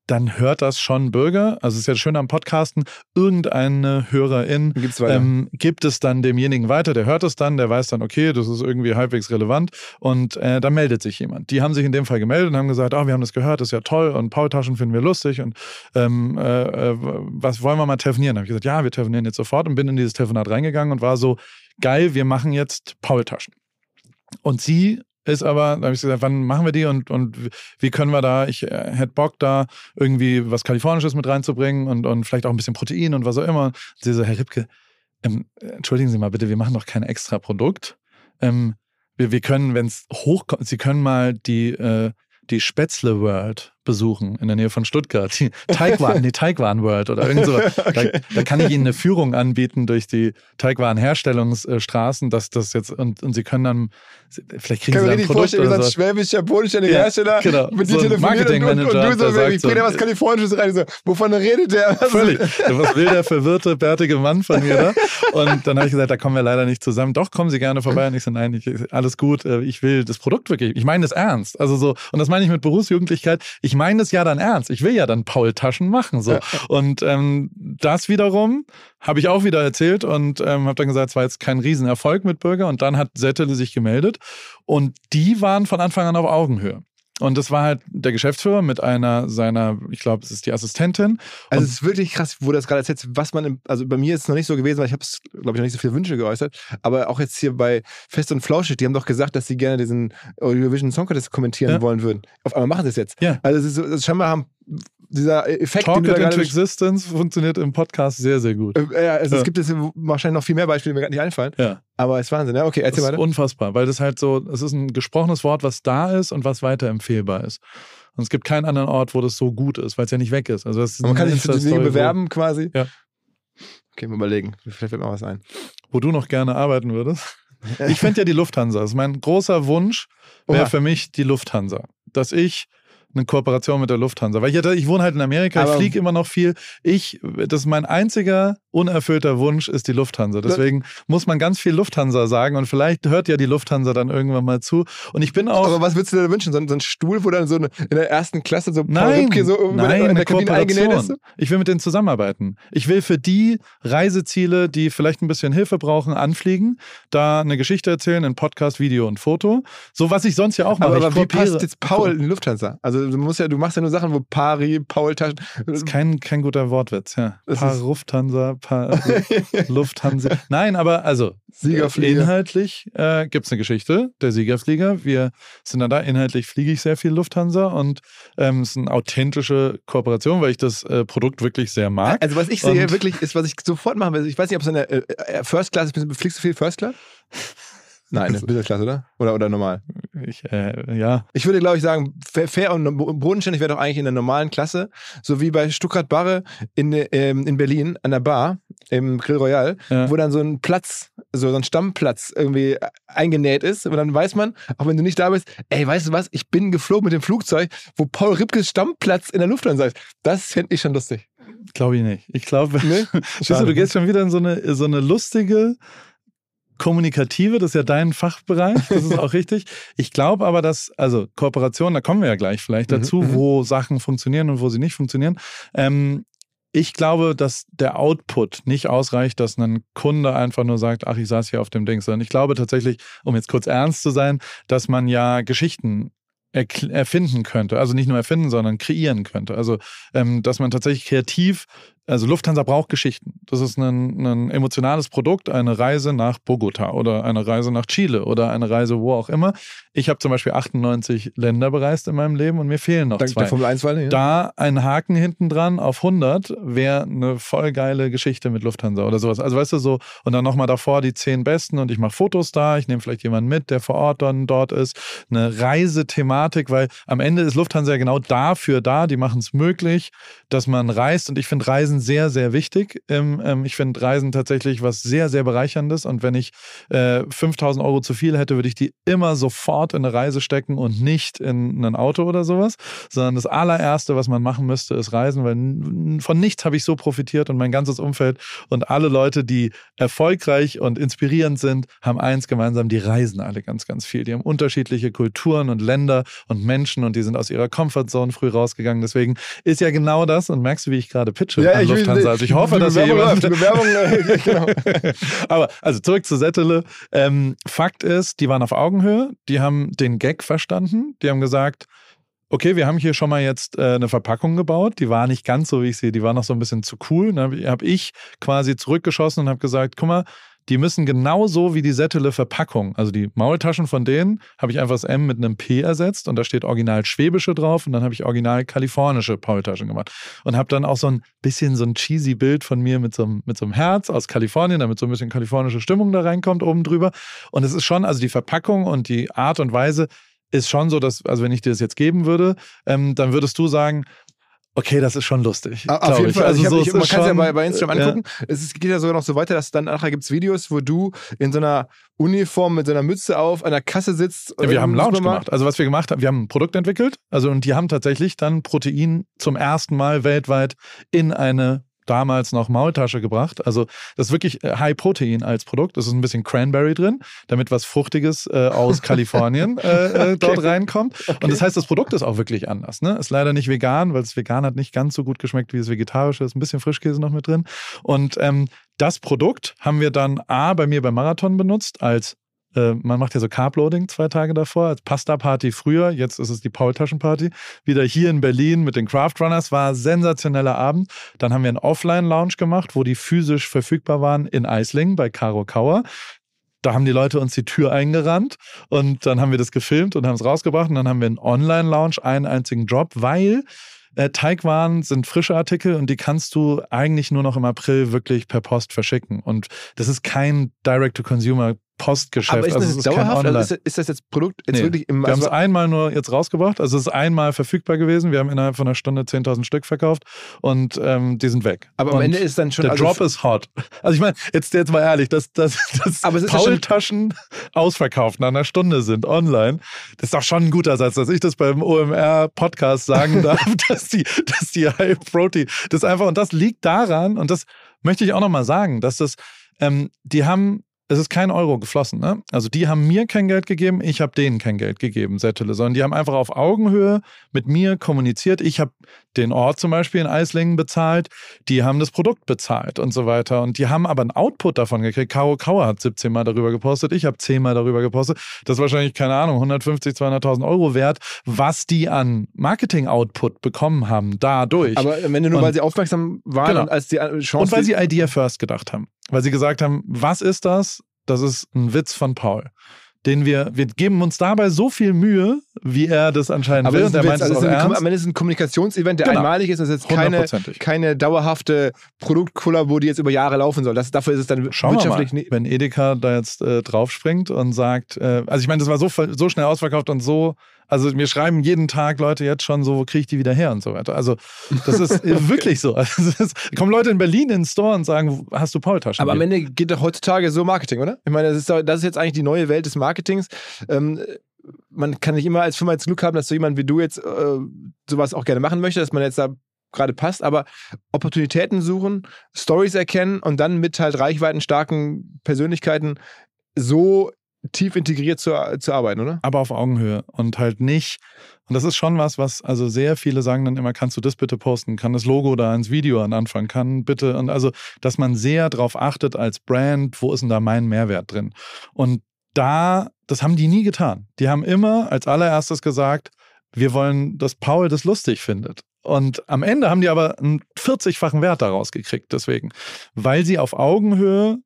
dann hört das schon Bürger. Also es ist ja schön am Podcasten. Irgendeine Hörerin ähm, gibt es dann demjenigen weiter, der hört es dann, der weiß dann, okay, das ist irgendwie halbwegs relevant und äh, da meldet sich jemand. Die haben sich in dem Fall gemeldet und haben gesagt, oh, wir haben das gehört, das ist ja toll und Paultaschen finden wir lustig und ähm, äh, äh was wollen wir mal telefonieren? Da habe ich gesagt, ja, wir telefonieren jetzt sofort und bin in dieses Telefonat reingegangen und war so, geil, wir machen jetzt Paultaschen. Und sie ist aber, da habe ich gesagt, wann machen wir die und, und wie können wir da, ich äh, hätte Bock da irgendwie was Kalifornisches mit reinzubringen und, und vielleicht auch ein bisschen Protein und was auch immer. sie so, Herr Ripke, ähm, entschuldigen Sie mal bitte, wir machen doch kein extra Produkt. Ähm, wir, wir können, wenn es hochkommt, Sie können mal die, äh, die Spätzle World besuchen in der Nähe von Stuttgart. Die Teigwaren, die Teigwaren World oder irgend so. okay. da, da, kann ich Ihnen eine Führung anbieten durch die Teigwaren-Herstellungsstraßen, dass das jetzt und, und Sie können dann vielleicht kriegen kann Sie dann ein Produkt oder so. schwäbischer, bodenständiger ja, Hersteller genau. mit so dir telefonieren und, und, und, du so, ich bringe so, was Kalifornisches rein. So, wovon redet der? Völlig. Was will der verwirrte, bärtige Mann von mir da? Und dann habe ich gesagt, da kommen wir leider nicht zusammen. Doch, kommen Sie gerne vorbei. Und ich so, nein, ich, alles gut. Äh, ich will das Produkt wirklich. Ich meine das ernst. Also so, und das meine ich mit Berufsjugendlichkeit. Ich meine das ja dann ernst. Ich will ja dann Paul Taschen machen. So. Und ähm, das wiederum habe ich auch wieder erzählt und ähm, habe dann gesagt, es war jetzt kein Riesenerfolg mit Bürger. Und dann hat Settele sich gemeldet und die waren von Anfang an auf Augenhöhe. Und das war halt der Geschäftsführer mit einer seiner, ich glaube, es ist die Assistentin. Also und es ist wirklich krass, wo das gerade erzählt, was man, im, also bei mir ist es noch nicht so gewesen, weil ich habe es, glaube ich, noch nicht so viele Wünsche geäußert. Aber auch jetzt hier bei Fest und Flauschig, die haben doch gesagt, dass sie gerne diesen Eurovision Song Contest kommentieren Ja. wollen würden. Auf einmal machen sie es jetzt. Ja. Also es ist so, also scheinbar haben dieser Effekt, Talk den wir into Existence funktioniert im Podcast sehr, sehr gut. äh, ja, also Ja. es gibt jetzt wahrscheinlich noch viel mehr Beispiele, die mir gerade nicht einfallen. Ja. Aber es ist Wahnsinn. Ja, okay, Das erzähl ist weiter. unfassbar, weil das halt so, es ist ein gesprochenes Wort, was da ist und was weiterempfehlbar ist. Und es gibt keinen anderen Ort, wo das so gut ist, weil es ja nicht weg ist. Also das ist man kann sich für die Dinge bewerben quasi. Ja. Okay, mal überlegen. Vielleicht fällt mir was ein. Wo du noch gerne arbeiten würdest. Ich fände ja die Lufthansa. Das ist mein großer Wunsch, wäre für mich die Lufthansa. Dass ich eine Kooperation mit der Lufthansa. Weil ich, hatte, ich wohne halt in Amerika, ich Aber- fliege immer noch viel. Ich, das ist mein einziger unerfüllter Wunsch, ist die Lufthansa. Deswegen muss man ganz viel Lufthansa sagen und vielleicht hört ja die Lufthansa dann irgendwann mal zu. Und ich bin auch. Aber was würdest du dir wünschen? So, ein- so ein Stuhl, wo dann so eine, in der ersten Klasse so Paul Nein, Rübke so nein, der, in der Kabine eingenäht ist? Ich will mit denen zusammenarbeiten. Ich will für die Reiseziele, die vielleicht ein bisschen Hilfe brauchen, anfliegen, da eine Geschichte erzählen in Podcast, Video und Foto. So was ich sonst ja auch mache. Aber, ich aber wie passt jetzt Paul in die Lufthansa? Also du musst ja, du machst ja nur Sachen, wo Pari, Paul Taschen. Das ist kein, kein guter Wortwitz, ja. Das Paar Lufthansa, paar Lufthansa. Nein, aber also Siegerflieger. inhaltlich äh, gibt es eine Geschichte, der Siegerflieger. Wir sind dann da. Inhaltlich fliege ich sehr viel Lufthansa und ähm, es ist eine authentische Kooperation, weil ich das äh, Produkt wirklich sehr mag. Also was ich sehe Und- wirklich ist, was ich sofort machen will. Ich weiß nicht, ob es eine äh, äh, First Class ist. Fliegst du viel First Class? Nein, Business Class, oder? Oder, oder normal? Ich, äh, ja, Ich würde, glaube ich, sagen, fair- und bodenständig wäre doch eigentlich in der normalen Klasse, so wie bei Stuttgart Barre in, ähm, in Berlin an der Bar im Grill Royal, Ja. wo dann so ein Platz, so ein Stammplatz irgendwie eingenäht ist. Und dann weiß man, auch wenn du nicht da bist, ey, weißt du was, ich bin geflogen mit dem Flugzeug, wo Paul Ripkes Stammplatz in der Lufthansa ist. Das fände ich schon lustig. glaube ich nicht. Ich glaube, Nee? Du, du gehst schon wieder in so eine, so eine lustige, kommunikative, das ist ja dein Fachbereich, das ist auch richtig. Ich glaube aber, dass, also Kooperation, da kommen wir ja gleich vielleicht Mhm, dazu, mhm. wo Sachen funktionieren und wo sie nicht funktionieren. Ähm, ich glaube, dass der Output nicht ausreicht, dass ein Kunde einfach nur sagt, ach, ich saß hier auf dem Ding, sondern ich glaube tatsächlich, um jetzt kurz ernst zu sein, dass man ja Geschichten erfinden könnte. Also nicht nur erfinden, sondern kreieren könnte. Also, ähm, dass man tatsächlich kreativ, also Lufthansa braucht Geschichten. Das ist ein, ein emotionales Produkt, eine Reise nach Bogota oder eine Reise nach Chile oder eine Reise wo auch immer. Ich habe zum Beispiel 98 Länder bereist in meinem Leben und mir fehlen noch Dank zwei. der Formel 1 Wahl, ja. Da ein Haken hinten dran auf 100 wäre eine voll geile Geschichte mit Lufthansa oder sowas. Also weißt du so, und dann nochmal davor die zehn Besten und ich mache Fotos da, ich nehme vielleicht jemanden mit, der vor Ort dann dort ist. Eine Reisethematik, weil am Ende ist Lufthansa ja genau dafür da, die machen es möglich, dass man reist und ich finde Reisen sehr, sehr wichtig. Ähm, ähm, ich finde Reisen tatsächlich was sehr, sehr bereicherndes und wenn ich äh, 5000 Euro zu viel hätte, würde ich die immer sofort in eine Reise stecken und nicht in ein Auto oder sowas, sondern das allererste, was man machen müsste, ist reisen, weil von nichts habe ich so profitiert und mein ganzes Umfeld und alle Leute, die erfolgreich und inspirierend sind, haben eins gemeinsam, die reisen alle ganz, ganz viel. Die haben unterschiedliche Kulturen und Länder und Menschen und die sind aus ihrer Comfortzone früh rausgegangen. Deswegen ist ja genau das und merkst du, wie ich gerade pitche Ja, an ich Lufthansa. Also ich hoffe, dass Bewerbung jemand... läuft, die Bewerbung, äh, genau. Aber also zurück zu Settele. Ähm, Fakt ist, die waren auf Augenhöhe, die haben den Gag verstanden, die haben gesagt, okay, wir haben hier schon mal jetzt äh, eine Verpackung gebaut, die war nicht ganz so, wie ich sehe, die war noch so ein bisschen zu cool. Dann habe hab ich quasi zurückgeschossen und habe gesagt, guck mal, die müssen genauso wie die Settele Verpackung, also die Maultaschen von denen, habe ich einfach das M mit einem P ersetzt und da steht original schwäbische drauf und dann habe ich original kalifornische Maultaschen gemacht und habe dann auch so ein bisschen so ein cheesy Bild von mir mit so, einem, mit so einem Herz aus Kalifornien, damit so ein bisschen kalifornische Stimmung da reinkommt oben drüber. Und es ist schon, also die Verpackung und die Art und Weise ist schon so, dass, also wenn ich dir das jetzt geben würde, ähm, dann würdest du sagen, Okay, das ist schon lustig. Auf jeden ich. Fall. Also, also so, ich, man kann es ja bei, bei Instagram angucken. Ja. Es geht ja sogar noch so weiter, dass dann nachher gibt es Videos, wo du in so einer Uniform mit so einer Mütze auf einer Kasse sitzt. Ja, wir haben Lounge gemacht. Also was wir gemacht haben, wir haben ein Produkt entwickelt. Also und die haben tatsächlich dann Protein zum ersten Mal weltweit in eine damals noch Maultasche gebracht. Also das ist wirklich äh, High Protein als Produkt. Es ist ein bisschen Cranberry drin, damit was Fruchtiges äh, aus Kalifornien äh, äh, dort okay. reinkommt. Okay. Und das heißt, das Produkt ist auch wirklich anders. Ne? Ist leider nicht vegan, weil das vegan hat nicht ganz so gut geschmeckt wie das vegetarische. Ist ein bisschen Frischkäse noch mit drin. Und ähm, das Produkt haben wir dann A bei mir beim Marathon benutzt als äh, man macht ja so Carbloading zwei Tage davor, als Pasta-Party früher, jetzt ist es die Paul-Taschen-Party. Wieder hier in Berlin mit den Craft Runners, war sensationeller Abend. Dann haben wir einen Offline-Lounge gemacht, wo die physisch verfügbar waren in Eislingen bei Caro Kauer da haben die Leute uns die Tür eingerannt und dann haben wir das gefilmt und haben es rausgebracht und dann haben wir einen Online-Lounge, einen einzigen Drop, weil äh, Teigwaren sind frische Artikel und die kannst du eigentlich nur noch im April wirklich per Post verschicken. Und das ist kein Direct-to-Consumer Postgeschäft. Aber ist das also ist dauerhaft? Also ist, ist, das jetzt Produkt jetzt nee. wirklich im Wir haben es einmal nur jetzt rausgebracht. Also es ist einmal verfügbar gewesen. Wir haben innerhalb von einer Stunde 10.000 Stück verkauft und ähm, die sind weg. Aber am Ende ist dann schon. Der also Drop ist hot. Also ich meine, jetzt, jetzt mal ehrlich, dass, dass, dass Paul-Taschen ausverkauft nach einer Stunde sind online, das ist doch schon ein guter Satz, dass ich das beim OMR-Podcast sagen darf, dass die, dass die High Protein, das einfach, und das liegt daran, und das möchte ich auch nochmal sagen, dass das, ähm, die haben es ist kein Euro geflossen. Ne? Also die haben mir kein Geld gegeben, ich habe denen kein Geld gegeben, Settele, sondern die haben einfach auf Augenhöhe mit mir kommuniziert. Ich habe den Ort zum Beispiel in Eislingen bezahlt, die haben das Produkt bezahlt und so weiter. Und die haben aber einen Output davon gekriegt. Karo Kauer hat 17 Mal darüber gepostet, ich habe 10 Mal darüber gepostet. Das ist wahrscheinlich, keine Ahnung, 150, 200.000 Euro wert, was die an Marketing-Output bekommen haben dadurch. Aber wenn du nur, und, weil sie aufmerksam waren genau. und als die Chance... Und weil sie Idea First gedacht haben. Weil sie gesagt haben, was ist das? Das ist ein Witz von Paul. Den wir, wir geben uns dabei so viel Mühe, wie er das anscheinend Aber will. Und er meint also es auch ernst. Am Ende ist ein Kommunikationsevent, der genau. einmalig ist. Das ist jetzt keine, keine dauerhafte Produktkollabo, die jetzt über Jahre laufen soll. Das, dafür ist es dann Schauen wirtschaftlich nicht. Wenn Edeka da jetzt äh, draufspringt und sagt, äh, also ich meine, das war so, so schnell ausverkauft und so also mir schreiben jeden Tag Leute jetzt schon so, wo kriege ich die wieder her und so weiter. Also das ist wirklich so. Also ist, kommen Leute in Berlin in den Store und sagen, hast du Paul-Taschen? Aber am Ende geht doch heutzutage so Marketing, oder? Ich meine, das ist, das ist jetzt eigentlich die neue Welt des Marketings. Ähm, man kann nicht immer als Firma jetzt Glück haben, dass so jemand wie du jetzt äh, sowas auch gerne machen möchte, dass man jetzt da gerade passt, aber Opportunitäten suchen, Stories erkennen und dann mit halt reichweitenstarken Persönlichkeiten so tief integriert zu, zu arbeiten, oder? Aber auf Augenhöhe und halt nicht. Und das ist schon was, was also sehr viele sagen dann immer, kannst du das bitte posten? Kann das Logo da ins Video an Anfang? Kann bitte. Und also, dass man sehr darauf achtet als Brand, wo ist denn da mein Mehrwert drin? Und da, das haben die nie getan. Die haben immer als allererstes gesagt, wir wollen, dass Paul das lustig findet. Und am Ende haben die aber einen 40-fachen Wert daraus gekriegt, deswegen. Weil sie auf Augenhöhe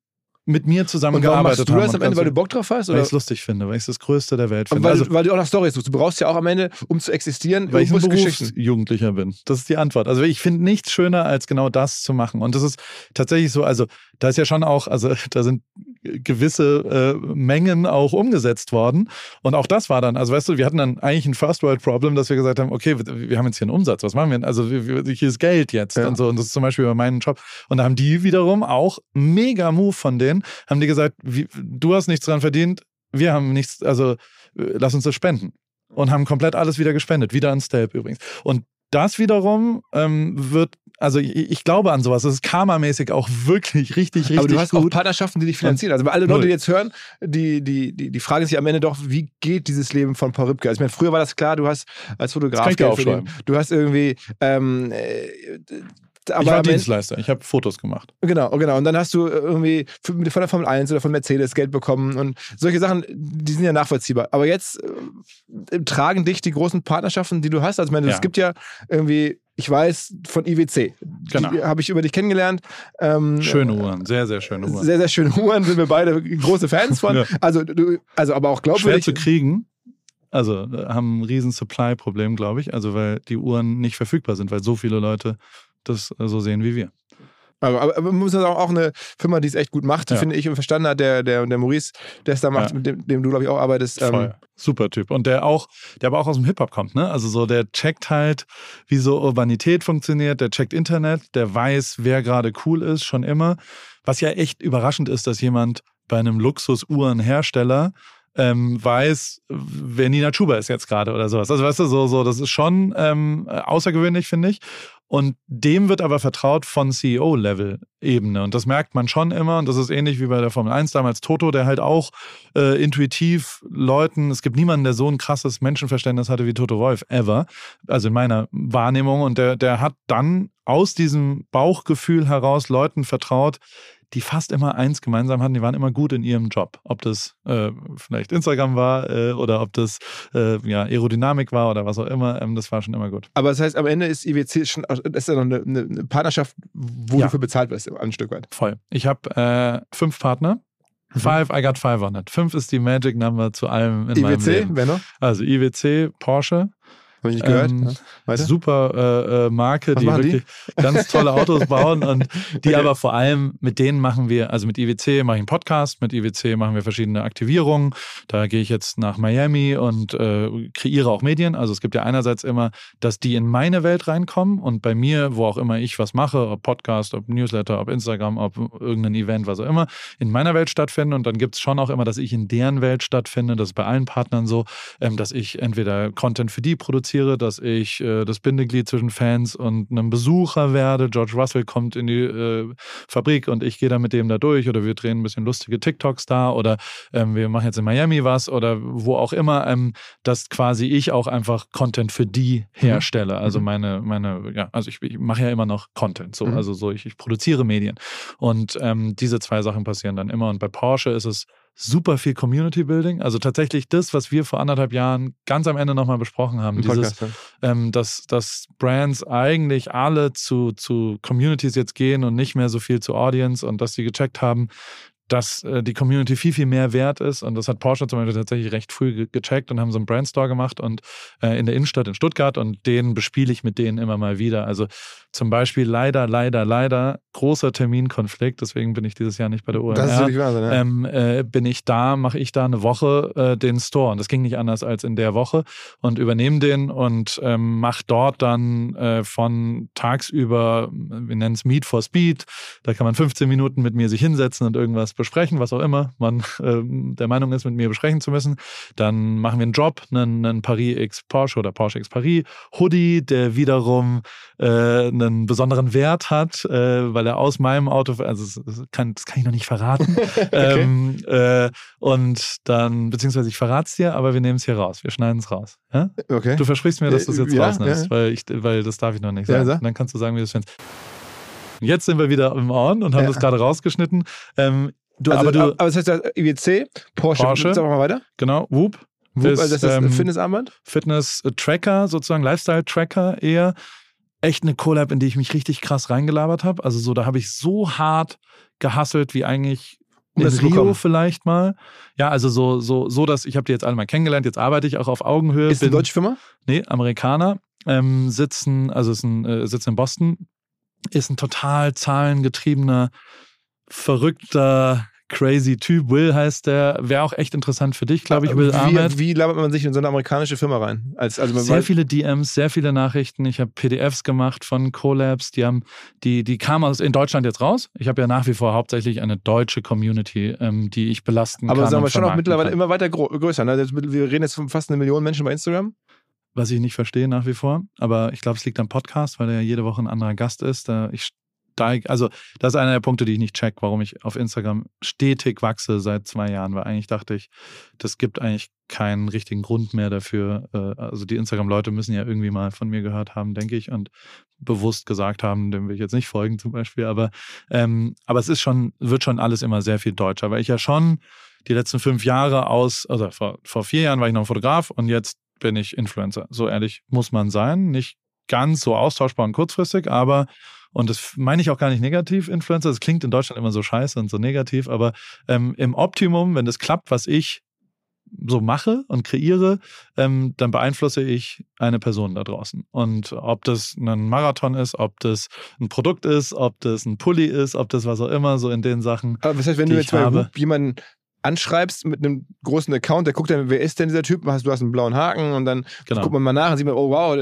mit mir zusammengearbeitet haben. du das am Ende, weil du Bock drauf hast? Weil ich es lustig finde, weil ich es das Größte der Welt finde. Weil, also, weil du auch nach Stories suchst. Du brauchst ja auch am Ende, um zu existieren, weil ich ein Jugendlicher bin. Das ist die Antwort. Also ich finde nichts schöner, als genau das zu machen. Und das ist tatsächlich so, also da ist ja schon auch, also da sind gewisse äh, Mengen auch umgesetzt worden. Und auch das war dann, also weißt du, wir hatten dann eigentlich ein First World Problem, dass wir gesagt haben, okay, wir, wir haben jetzt hier einen Umsatz, was machen wir? Also wir, hier ist Geld jetzt ja. und so. Und das ist zum Beispiel bei meinem Job. Und da haben die wiederum auch mega Move von denen, haben die gesagt, wie, du hast nichts dran verdient, wir haben nichts, also äh, lass uns das spenden und haben komplett alles wieder gespendet, wieder an Stelp übrigens. Und das wiederum ähm, wird, also ich, ich, glaube an sowas. Das ist karmamäßig auch wirklich richtig, richtig Aber du hast gut. auch Partnerschaften, die dich finanzieren. Also alle Leute, die jetzt hören, die, die, die, die Frage ist ja am Ende doch, wie geht dieses Leben von Paul Rübke? Also ich meine, früher war das klar, du hast als Fotograf Geld. Du hast irgendwie ähm, äh, aber ich war Dienstleister, ich habe Fotos gemacht. Genau, genau. Und dann hast du irgendwie von der Formel 1 oder von Mercedes Geld bekommen und solche Sachen, die sind ja nachvollziehbar. Aber jetzt äh, tragen dich die großen Partnerschaften, die du hast. Also, ich meine, ja. es gibt ja irgendwie ich weiß von IWC. Genau. Habe ich über dich kennengelernt. Ähm, schöne Uhren, sehr, sehr schöne Uhren. Sehr, sehr schöne Uhren, sind wir beide große Fans von. ja. Also, du, also aber auch glaubwürdig. Schwer zu kriegen. Also haben ein riesen Supply-Problem, glaube ich. Also weil die Uhren nicht verfügbar sind, weil so viele Leute das äh, so sehen wie wir. Aber, aber, aber man muss sagen, auch eine Firma, die es echt gut macht, Ja. finde ich und verstanden hat, der, der, der Maurice, der es da macht, Ja. mit dem, dem du, glaube ich, auch arbeitest. ähm. Super Typ. Und der auch, der aber auch aus dem Hip-Hop kommt, ne? Also so, der checkt halt, wie so Urbanität funktioniert, der checkt Internet, der weiß, wer gerade cool ist, schon immer. Was ja echt überraschend ist, dass jemand bei einem Luxusuhrenhersteller ähm, weiß, wer Nina Chuba ist jetzt gerade oder sowas. Also weißt du, so, so, das ist schon ähm, außergewöhnlich, finde ich. Und dem wird aber vertraut von CEO-Level-Ebene. Und das merkt man schon immer. Und das ist ähnlich wie bei der Formel 1 damals Toto, der halt auch äh, intuitiv Leuten, es gibt niemanden, der so ein krasses Menschenverständnis hatte wie Toto Wolf, ever. Also in meiner Wahrnehmung. Und der, der hat dann aus diesem Bauchgefühl heraus Leuten vertraut, die fast immer eins gemeinsam hatten, die waren immer gut in ihrem Job. Ob das äh, vielleicht Instagram war äh, oder ob das äh, ja, Aerodynamik war oder was auch immer, ähm, das war schon immer gut. Aber das heißt, am Ende ist IWC schon, das ist ja noch eine, eine Partnerschaft, wo Ja. du für bezahlt wirst, ein Stück weit. Voll. Ich habe äh, fünf Partner. Five, I got five on it. Fünf ist die Magic Number zu allem in meinem IWC, Leben. wer noch? Also IWC, Porsche, Habe ich nicht gehört. Ähm, ja. Super äh, äh, Marke, Was die machen die? wirklich ganz tolle Autos bauen und die Okay. aber vor allem mit denen machen wir, also mit IWC mache ich einen Podcast, mit IWC machen wir verschiedene Aktivierungen. Da gehe ich jetzt nach Miami und äh, kreiere auch Medien. Also es gibt ja einerseits immer, dass die in meine Welt reinkommen und bei mir, wo auch immer ich was mache, ob Podcast, ob Newsletter, ob Instagram, ob irgendein Event, was auch immer, in meiner Welt stattfinden. Und dann gibt es schon auch immer, dass ich in deren Welt stattfinde. Das ist bei allen Partnern so, ähm, dass ich entweder Content für die produziere, dass ich äh, das Bindeglied zwischen Fans und einem Besucher werde. George Russell kommt in die äh, Fabrik und ich gehe da mit dem da durch oder wir drehen ein bisschen lustige TikToks da oder ähm, wir machen jetzt in Miami was oder wo auch immer, ähm, dass quasi ich auch einfach Content für die herstelle. Also Mhm. meine, meine, ja, also ich, ich mache ja immer noch Content, so, Mhm. also so, ich, ich produziere Medien. Und ähm, diese zwei Sachen passieren dann immer. Und bei Porsche ist es super viel Community Building. Also tatsächlich das, was wir vor anderthalb Jahren ganz am Ende nochmal besprochen haben. Dieses, ähm, dass, dass Brands eigentlich alle zu, zu Communities jetzt gehen und nicht mehr so viel zu Audience und dass sie gecheckt haben, dass äh, die Community viel, viel mehr wert ist. Und das hat Porsche zum Beispiel tatsächlich recht früh ge gecheckt und haben so einen Brandstore gemacht und äh, in der Innenstadt in Stuttgart und den bespiele ich mit denen immer mal wieder. Also zum Beispiel leider, leider, leider großer Terminkonflikt, deswegen bin ich dieses Jahr nicht bei der OMR Das ist wirklich Wahnsinn, ja. ähm, äh, bin ich da, mache ich da eine Woche äh, den Store. Und das ging nicht anders als in der Woche und übernehme den und ähm, mache dort dann äh, von tagsüber, wir nennen es Meet for Speed, da kann man 15 Minuten mit mir sich hinsetzen und irgendwas besprechen, was auch immer man ähm, der Meinung ist, mit mir besprechen zu müssen. Dann machen wir einen Job, einen, einen Paris X Porsche oder Porsche X Paris Hoodie, der wiederum äh, einen besonderen Wert hat, äh, weil er aus meinem Auto, also das kann, das kann ich noch nicht verraten. ähm, äh, und dann, beziehungsweise ich verrate es dir, aber wir nehmen es hier raus. Wir schneiden es raus. Ja? Okay. Du versprichst mir, dass du es jetzt Ja, rausnimmst, ja. weil, ich, weil das darf ich noch nicht sagen. sag. Und dann kannst du sagen, wie du es findest. Jetzt sind wir wieder im On und haben Ja. das gerade rausgeschnitten. Ähm, du, also, aber du, aber das heißt, ja, IWC, Porsche, Porsche. sag mal weiter. genau, Whoop. Wo, ist, also das ist ähm, ein Fitnessarmband? Fitness-Tracker, sozusagen Lifestyle-Tracker eher. Echt eine Collab, in die ich mich richtig krass reingelabert habe. Also so, da habe ich so hart gehasselt wie eigentlich Um in Rio bekommen. vielleicht mal. Ja, also so, so, so dass ich habe die jetzt alle mal kennengelernt. Jetzt arbeite ich auch auf Augenhöhe. Ist eine deutsche Firma? Nee, Amerikaner ähm, sitzen, also ist ein, äh, sitzen in Boston, ist ein total zahlengetriebener, verrückter, crazy Typ. Will heißt der, wäre auch echt interessant für dich, glaube ich, Will Ahmed. wie, wie labert man sich in so eine amerikanische Firma rein? Als, also Sehr viele DMs, sehr viele Nachrichten. Ich habe PDFs gemacht von Collabs. Die haben, die, die kamen aus in Deutschland jetzt raus. Ich habe ja nach wie vor hauptsächlich eine deutsche Community, ähm, die ich belasten aber kann. sagen wir schon auch mittlerweile kann. immer weiter größer. Ne? Wir reden jetzt von fast eine Million Menschen bei Instagram. was ich nicht verstehe nach wie vor. Aber ich glaube, es liegt am Podcast, weil er ja jede Woche ein anderer Gast ist. Da ich steig, also das ist einer der Punkte, die ich nicht check, warum ich auf Instagram stetig wachse seit zwei Jahren, weil eigentlich dachte ich, das gibt eigentlich keinen richtigen Grund mehr dafür. Äh, Also die Instagram-Leute müssen ja irgendwie mal von mir gehört haben, denke ich, und bewusst gesagt haben, dem will ich jetzt nicht folgen zum Beispiel. Aber, ähm, aber es ist schon, wird schon alles immer sehr viel deutscher, weil ich ja schon die letzten fünf Jahre aus, also vor, vor vier Jahren war ich noch ein Fotograf und jetzt bin ich Influencer. So ehrlich muss man sein. Nicht ganz so austauschbar und kurzfristig, aber, und das meine ich auch gar nicht negativ, Influencer, das klingt in Deutschland immer so scheiße und so negativ, aber ähm, im Optimum, wenn das klappt, was ich so mache und kreiere, ähm, dann beeinflusse ich eine Person da draußen. Und ob das ein Marathon ist, ob das ein Produkt ist, ob das ein Pulli ist, ob das was auch immer, so in den Sachen. Aber was heißt, wenn du jetzt bei jemanden anschreibst mit einem großen Account, der guckt dann, wer ist denn dieser Typ? Du hast einen blauen Haken und dann genau. guckt man mal nach und sieht man, oh wow,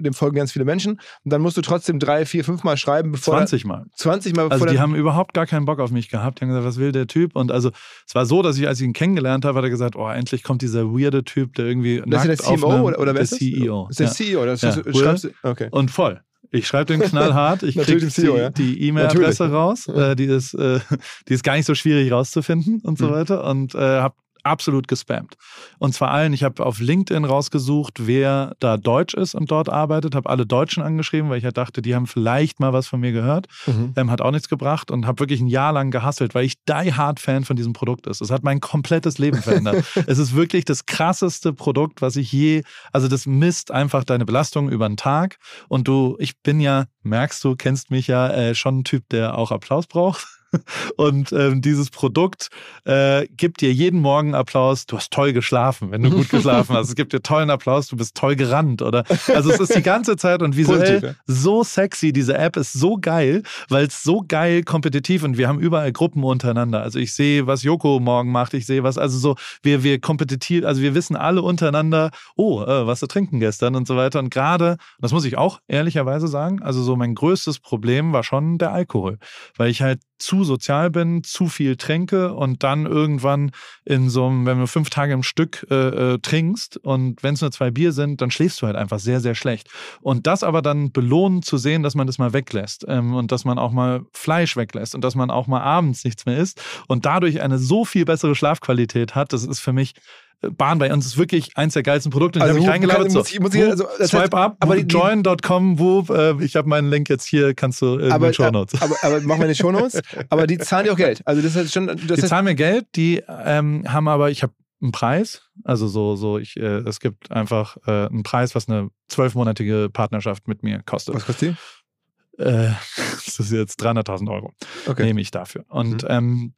dem folgen ganz viele Menschen. Und dann musst du trotzdem drei, vier, fünf Mal schreiben, bevor. 20 Mal. 20 Mal. Also die haben überhaupt gar keinen Bock auf mich gehabt. Die haben gesagt, was will der Typ? Und also es war so, dass ich, als ich ihn kennengelernt habe, hat er gesagt, oh, endlich kommt dieser weirde Typ, der irgendwie. Das ist der CMO oder, oder wer ist das? Der CEO. Ist der ja. CEO? Das ja. schreibst du, okay. Und voll. Ich schreibe den knallhart, ich kriege e die E-Mail-Adresse raus, äh, die, ist, äh, die ist gar nicht so schwierig rauszufinden und so mhm. weiter. Und äh, habe absolut gespammt. Und zwar allen, ich habe auf LinkedIn rausgesucht, wer da deutsch ist und dort arbeitet, habe alle Deutschen angeschrieben, weil ich ja halt dachte, die haben vielleicht mal was von mir gehört. Mhm. Ähm, hat auch nichts gebracht und habe wirklich ein Jahr lang gehasselt, weil ich die Hard Fan von diesem Produkt ist. Es hat mein komplettes Leben verändert. es ist wirklich das krasseste Produkt, was ich je, also das misst einfach deine Belastung über den Tag und du, ich bin ja, merkst du, kennst mich ja, äh, schon ein Typ, der auch Applaus braucht. Und ähm, dieses Produkt äh, gibt dir jeden Morgen Applaus. Du hast toll geschlafen, wenn du gut geschlafen hast. Es gibt dir tollen Applaus, du bist toll gerannt, oder? Also es ist die ganze Zeit und visuell Positiv, ja. so sexy. Diese App ist so geil, weil es so geil kompetitiv und wir haben überall Gruppen untereinander. Also ich sehe, was Joko morgen macht. Ich sehe was, also so, wir, wir kompetitiv, also wir wissen alle untereinander, oh, äh, was zu trinken gestern und so weiter. Und gerade, das muss ich auch ehrlicherweise sagen, also so mein größtes Problem war schon der Alkohol, weil ich halt zu sozial bin, zu viel trinke und dann irgendwann in so einem, wenn du fünf Tage im Stück äh, äh, trinkst und wenn es nur zwei Bier sind, dann schläfst du halt einfach sehr, sehr schlecht. Und das aber dann belohnen zu sehen, dass man das mal weglässt ähm, und dass man auch mal Fleisch weglässt und dass man auch mal abends nichts mehr isst und dadurch eine so viel bessere Schlafqualität hat, das ist für mich Bahn bei uns ist wirklich eins der geilsten Produkte. Also, ich habe mich. So, muss ich, muss ich, also, swipe up, aber join.com, wo äh, ich habe meinen Link jetzt hier, kannst du in aber, den Show Notes. Aber, aber, aber mach mal in die Show Notes. aber die zahlen dir auch Geld. Also das heißt schon. Das die heißt, zahlen mir Geld. Die ähm, haben aber, ich habe einen Preis. Also so, so ich, äh, es gibt einfach äh, einen Preis, was eine zwölfmonatige Partnerschaft mit mir kostet. Was kostet die? Äh, das ist jetzt 300.000 Euro. Okay. Nehme ich dafür. Und mhm. ähm,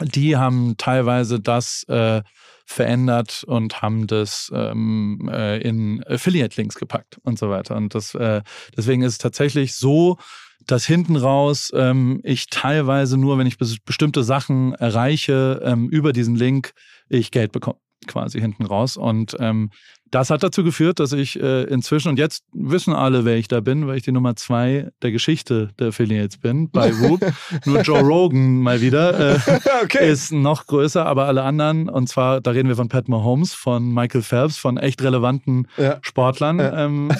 die haben teilweise das äh, verändert und haben das ähm, äh, in Affiliate-Links gepackt und so weiter. Und das, äh, deswegen ist es tatsächlich so, dass hinten raus ähm, ich teilweise nur, wenn ich bestimmte Sachen erreiche, ähm, über diesen Link ich Geld bekomme quasi hinten raus. Und ähm, das hat dazu geführt, dass ich äh, inzwischen, und jetzt wissen alle, wer ich da bin, weil ich die Nummer zwei der Geschichte der Affiliates bin, bei Whoop. Nur Joe Rogan mal wieder äh, okay. ist noch größer, aber alle anderen, und zwar, da reden wir von Pat Mahomes, von Michael Phelps, von echt relevanten ja. Sportlern, ja. Ähm,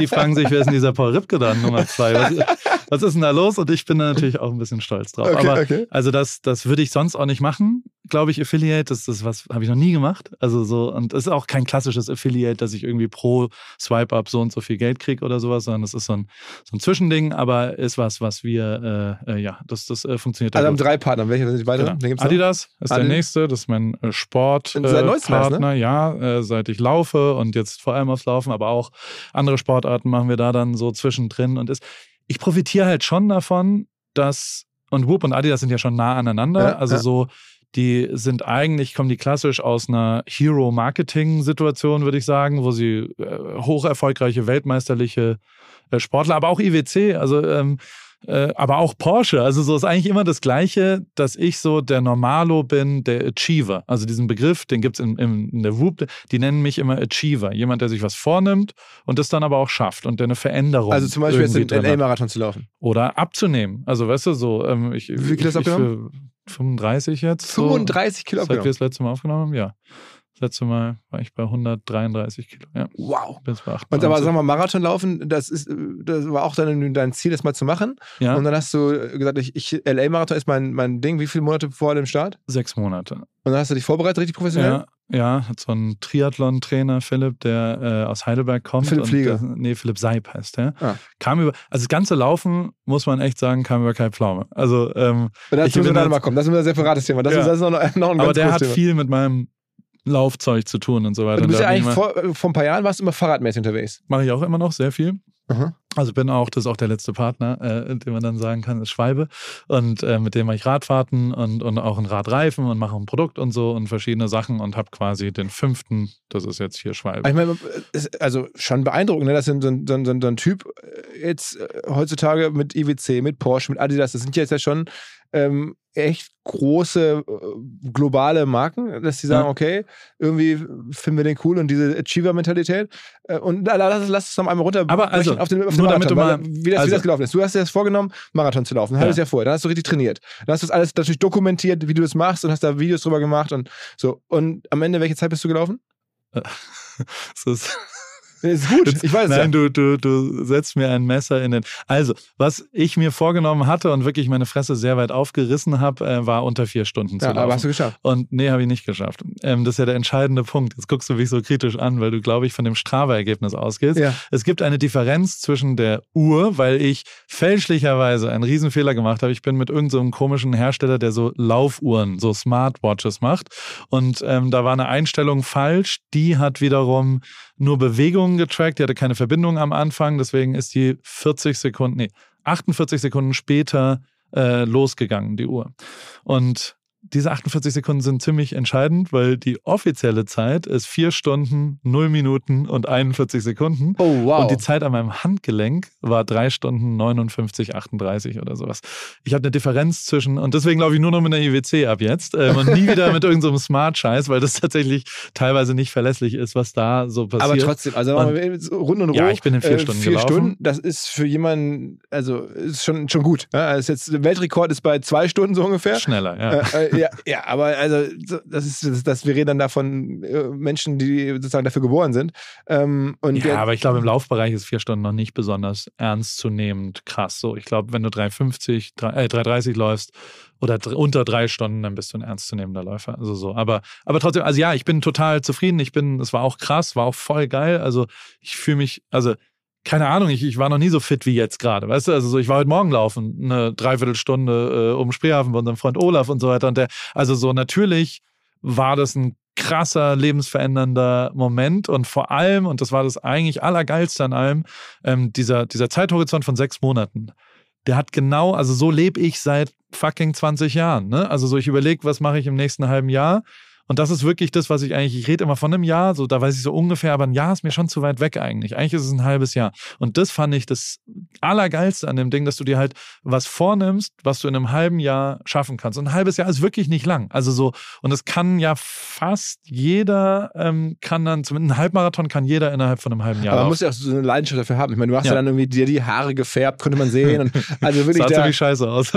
die fragen sich, wer ist denn dieser Paul Ripke dann, Nummer zwei? Was, was, ist denn da los? Und ich bin da natürlich auch ein bisschen stolz drauf. Okay, aber okay. also das, das würde ich sonst auch nicht machen, glaube ich, Affiliate. Das ist was, habe ich noch nie gemacht. Also so, und es ist auch kein klassisches Affiliate dass ich irgendwie pro Swipe-Up so und so viel Geld kriege oder sowas, sondern das ist so ein, so ein Zwischending, aber ist was, was wir, äh, äh, ja, das, das äh, funktioniert. Also haben drei Partner. Welche sind die weiteren? Genau. Adidas ist Adidas. der nächste, das ist mein äh, Sportpartner, ne? ja, äh, seit ich laufe und jetzt vor allem aufs Laufen, aber auch andere Sportarten machen wir da dann so zwischendrin und ist, ich profitiere halt schon davon, dass und Whoop und Adidas sind ja schon nah aneinander. Ja, also ja. so die sind eigentlich, kommen die klassisch aus einer Hero-Marketing-Situation, würde ich sagen, wo sie äh, hoch erfolgreiche weltmeisterliche äh, Sportler, aber auch IWC, also ähm, äh, aber auch Porsche. Also so ist eigentlich immer das Gleiche, dass ich so der Normalo bin, der Achiever. Also diesen Begriff, den gibt es in, in, in, der Whoop, die nennen mich immer Achiever. Jemand, der sich was vornimmt und das dann aber auch schafft und der eine Veränderung. Also zum Beispiel jetzt den LA-Marathon zu laufen. Oder abzunehmen. Also weißt du, so. Ähm, ich, Wie viel ist abgenommen? 35 jetzt. 35 so, Kilo Seit wir das letzte Mal aufgenommen haben, ja. Das letzte Mal war ich bei 133 Kilo. Ja. Wow. Bis bei Und aber sag mal, Marathon laufen, das ist, das war auch dein, dein Ziel, das mal zu machen. Ja. Und dann hast du gesagt, ich, ich LA-Marathon ist mein, mein Ding. Wie viele Monate vor dem Start? Sechs Monate. Und dann hast du dich vorbereitet, richtig professionell? Ja. Ja, hat so einen Triathlon-Trainer, Philipp, der äh, aus Heidelberg kommt. Philipp Flieger. Und, nee, Philipp Seib heißt der. Ah. Kam über, also das ganze Laufen, muss man echt sagen, kam über Kai Pflaume. Also, ähm, dazu müssen wir dann mal kommen. Das ist ein separates Thema. Das, ja. ist, das ist noch, noch ein Aber der hat Thema. viel mit meinem Laufzeug zu tun und so weiter. Du bist ja eigentlich vor, vor ein paar Jahren warst du immer fahrradmäßig unterwegs. Mache ich auch immer noch sehr viel. Also bin auch, das ist auch der letzte Partner, äh, den man dann sagen kann, ist Schwalbe. Und äh, mit dem mache ich Radfahrten und, und auch ein Radreifen und mache ein Produkt und so und verschiedene Sachen und habe quasi den fünften, das ist jetzt hier Schwalbe. Ich meine, also schon beeindruckend, ne? dass so ein, so, ein, so, ein, Typ äh, jetzt äh, heutzutage mit IWC, mit Porsche, mit Adidas, das sind ja jetzt ja schon ähm, echt große äh, globale Marken, dass die sagen, ja. okay, irgendwie finden wir den cool und diese Achiever-Mentalität. Äh, und lass, lass es noch einmal runter Aber also, auf den, auf den Marathon, mal, wie, das, also, wie das gelaufen ist. Du hast dir das vorgenommen, Marathon zu laufen, halbes ja. Jahr vorher. Dann hast du richtig trainiert. Dann hast du das alles natürlich dokumentiert, wie du das machst und hast da Videos drüber gemacht und so. Und am Ende, welche Zeit bist du gelaufen? so ist ist gut, ich weiß Nein, ja. du, du, du setzt mir ein Messer in den. Also, was ich mir vorgenommen hatte und wirklich meine Fresse sehr weit aufgerissen habe, äh, war unter vier Stunden ja, zu laufen. Aber hast du geschafft? Und nee, habe ich nicht geschafft. Ähm, das ist ja der entscheidende Punkt. Jetzt guckst du mich so kritisch an, weil du, glaube ich, von dem Strava-Ergebnis ausgehst. Ja. Es gibt eine Differenz zwischen der Uhr, weil ich fälschlicherweise einen Riesenfehler gemacht habe. Ich bin mit irgendeinem so komischen Hersteller, der so Laufuhren, so Smartwatches macht. Und ähm, da war eine Einstellung falsch. Die hat wiederum nur Bewegungen getrackt, die hatte keine Verbindung am Anfang, deswegen ist die 40 Sekunden, nee, 48 Sekunden später äh, losgegangen, die Uhr. Und diese 48 Sekunden sind ziemlich entscheidend, weil die offizielle Zeit ist 4 Stunden, 0 Minuten und 41 Sekunden. Oh, wow. Und die Zeit an meinem Handgelenk war 3 Stunden, 59, 38 oder sowas. Ich habe eine Differenz zwischen, und deswegen laufe ich nur noch mit einer IWC ab jetzt ähm, und nie wieder mit irgendeinem so Smart-Scheiß, weil das tatsächlich teilweise nicht verlässlich ist, was da so passiert. Aber trotzdem, also und, rund und rund. Ja, ich bin in 4 äh, Stunden vier gelaufen. Stunden, das ist für jemanden, also ist schon, schon gut. Ja? Also jetzt, der Weltrekord ist bei 2 Stunden so ungefähr. Schneller, ja. Äh, äh ja, ja, aber also das ist, das, das, wir reden dann davon äh, Menschen, die sozusagen dafür geboren sind. Ähm, und ja, der, aber ich glaube, im Laufbereich ist vier Stunden noch nicht besonders ernstzunehmend krass. So, ich glaube, wenn du 3,50, 3, äh, 3,30 läufst oder unter drei Stunden, dann bist du ein ernstzunehmender Läufer. Also so. Aber, aber trotzdem, also ja, ich bin total zufrieden. Ich bin, es war auch krass, war auch voll geil. Also ich fühle mich, also keine Ahnung, ich, ich war noch nie so fit wie jetzt gerade, weißt du? Also so, ich war heute Morgen laufen, eine Dreiviertelstunde äh, um Spreehafen bei unserem Freund Olaf und so weiter. Und der, also so natürlich war das ein krasser, lebensverändernder Moment und vor allem, und das war das eigentlich Allergeilste an allem, ähm, dieser, dieser Zeithorizont von sechs Monaten. Der hat genau, also so lebe ich seit fucking 20 Jahren. Ne? Also so, ich überlege, was mache ich im nächsten halben Jahr und das ist wirklich das, was ich eigentlich, ich rede immer von einem Jahr, so da weiß ich so ungefähr, aber ein Jahr ist mir schon zu weit weg eigentlich. Eigentlich ist es ein halbes Jahr. Und das fand ich das Allergeilste an dem Ding, dass du dir halt was vornimmst, was du in einem halben Jahr schaffen kannst. Und ein halbes Jahr ist wirklich nicht lang. Also so, und es kann ja fast jeder, ähm, kann dann, zumindest ein Halbmarathon kann jeder innerhalb von einem halben Jahr. Aber man muss ja auch so eine Leidenschaft dafür haben. Ich meine, du hast ja, ja dann irgendwie dir die Haare gefärbt, konnte man sehen. Und also wirklich. sah ziemlich scheiße aus.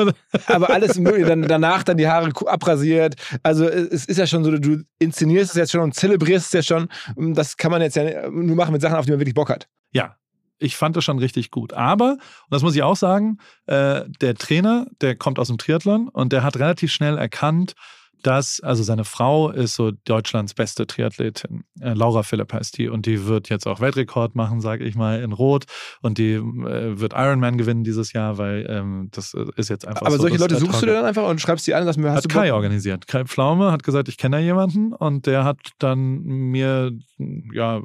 aber alles mögliche, dann danach dann die Haare abrasiert. Also es ist ja schon so, du inszenierst es jetzt schon und zelebrierst es jetzt schon. Das kann man jetzt ja nur machen mit Sachen, auf die man wirklich Bock hat. Ja, ich fand das schon richtig gut. Aber, und das muss ich auch sagen, äh, der Trainer, der kommt aus dem Triathlon und der hat relativ schnell erkannt, dass, also seine Frau ist so Deutschlands beste Triathletin. Äh, Laura Philipp heißt die und die wird jetzt auch Weltrekord machen, sage ich mal, in Rot und die äh, wird Ironman gewinnen dieses Jahr, weil ähm, das äh, ist jetzt einfach Aber so, solche Leute suchst du dir dann einfach und schreibst die an, dass mir hast hat Kai organisiert. Kai Pflaume hat gesagt, ich kenne da jemanden und der hat dann mir, ja,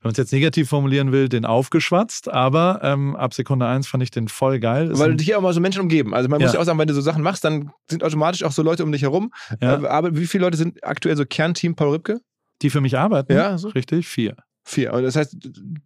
wenn man es jetzt negativ formulieren will, den aufgeschwatzt, aber ähm, ab Sekunde eins fand ich den voll geil. Weil dich ja auch mal so Menschen umgeben. Also man ja. muss ja auch sagen, wenn du so Sachen machst, dann sind automatisch auch so Leute um dich herum. Ja. Äh, aber wie viele Leute sind aktuell so Kernteam Paul Ripke? Die für mich arbeiten? Ja, so. Richtig, vier. Vier. Und das heißt,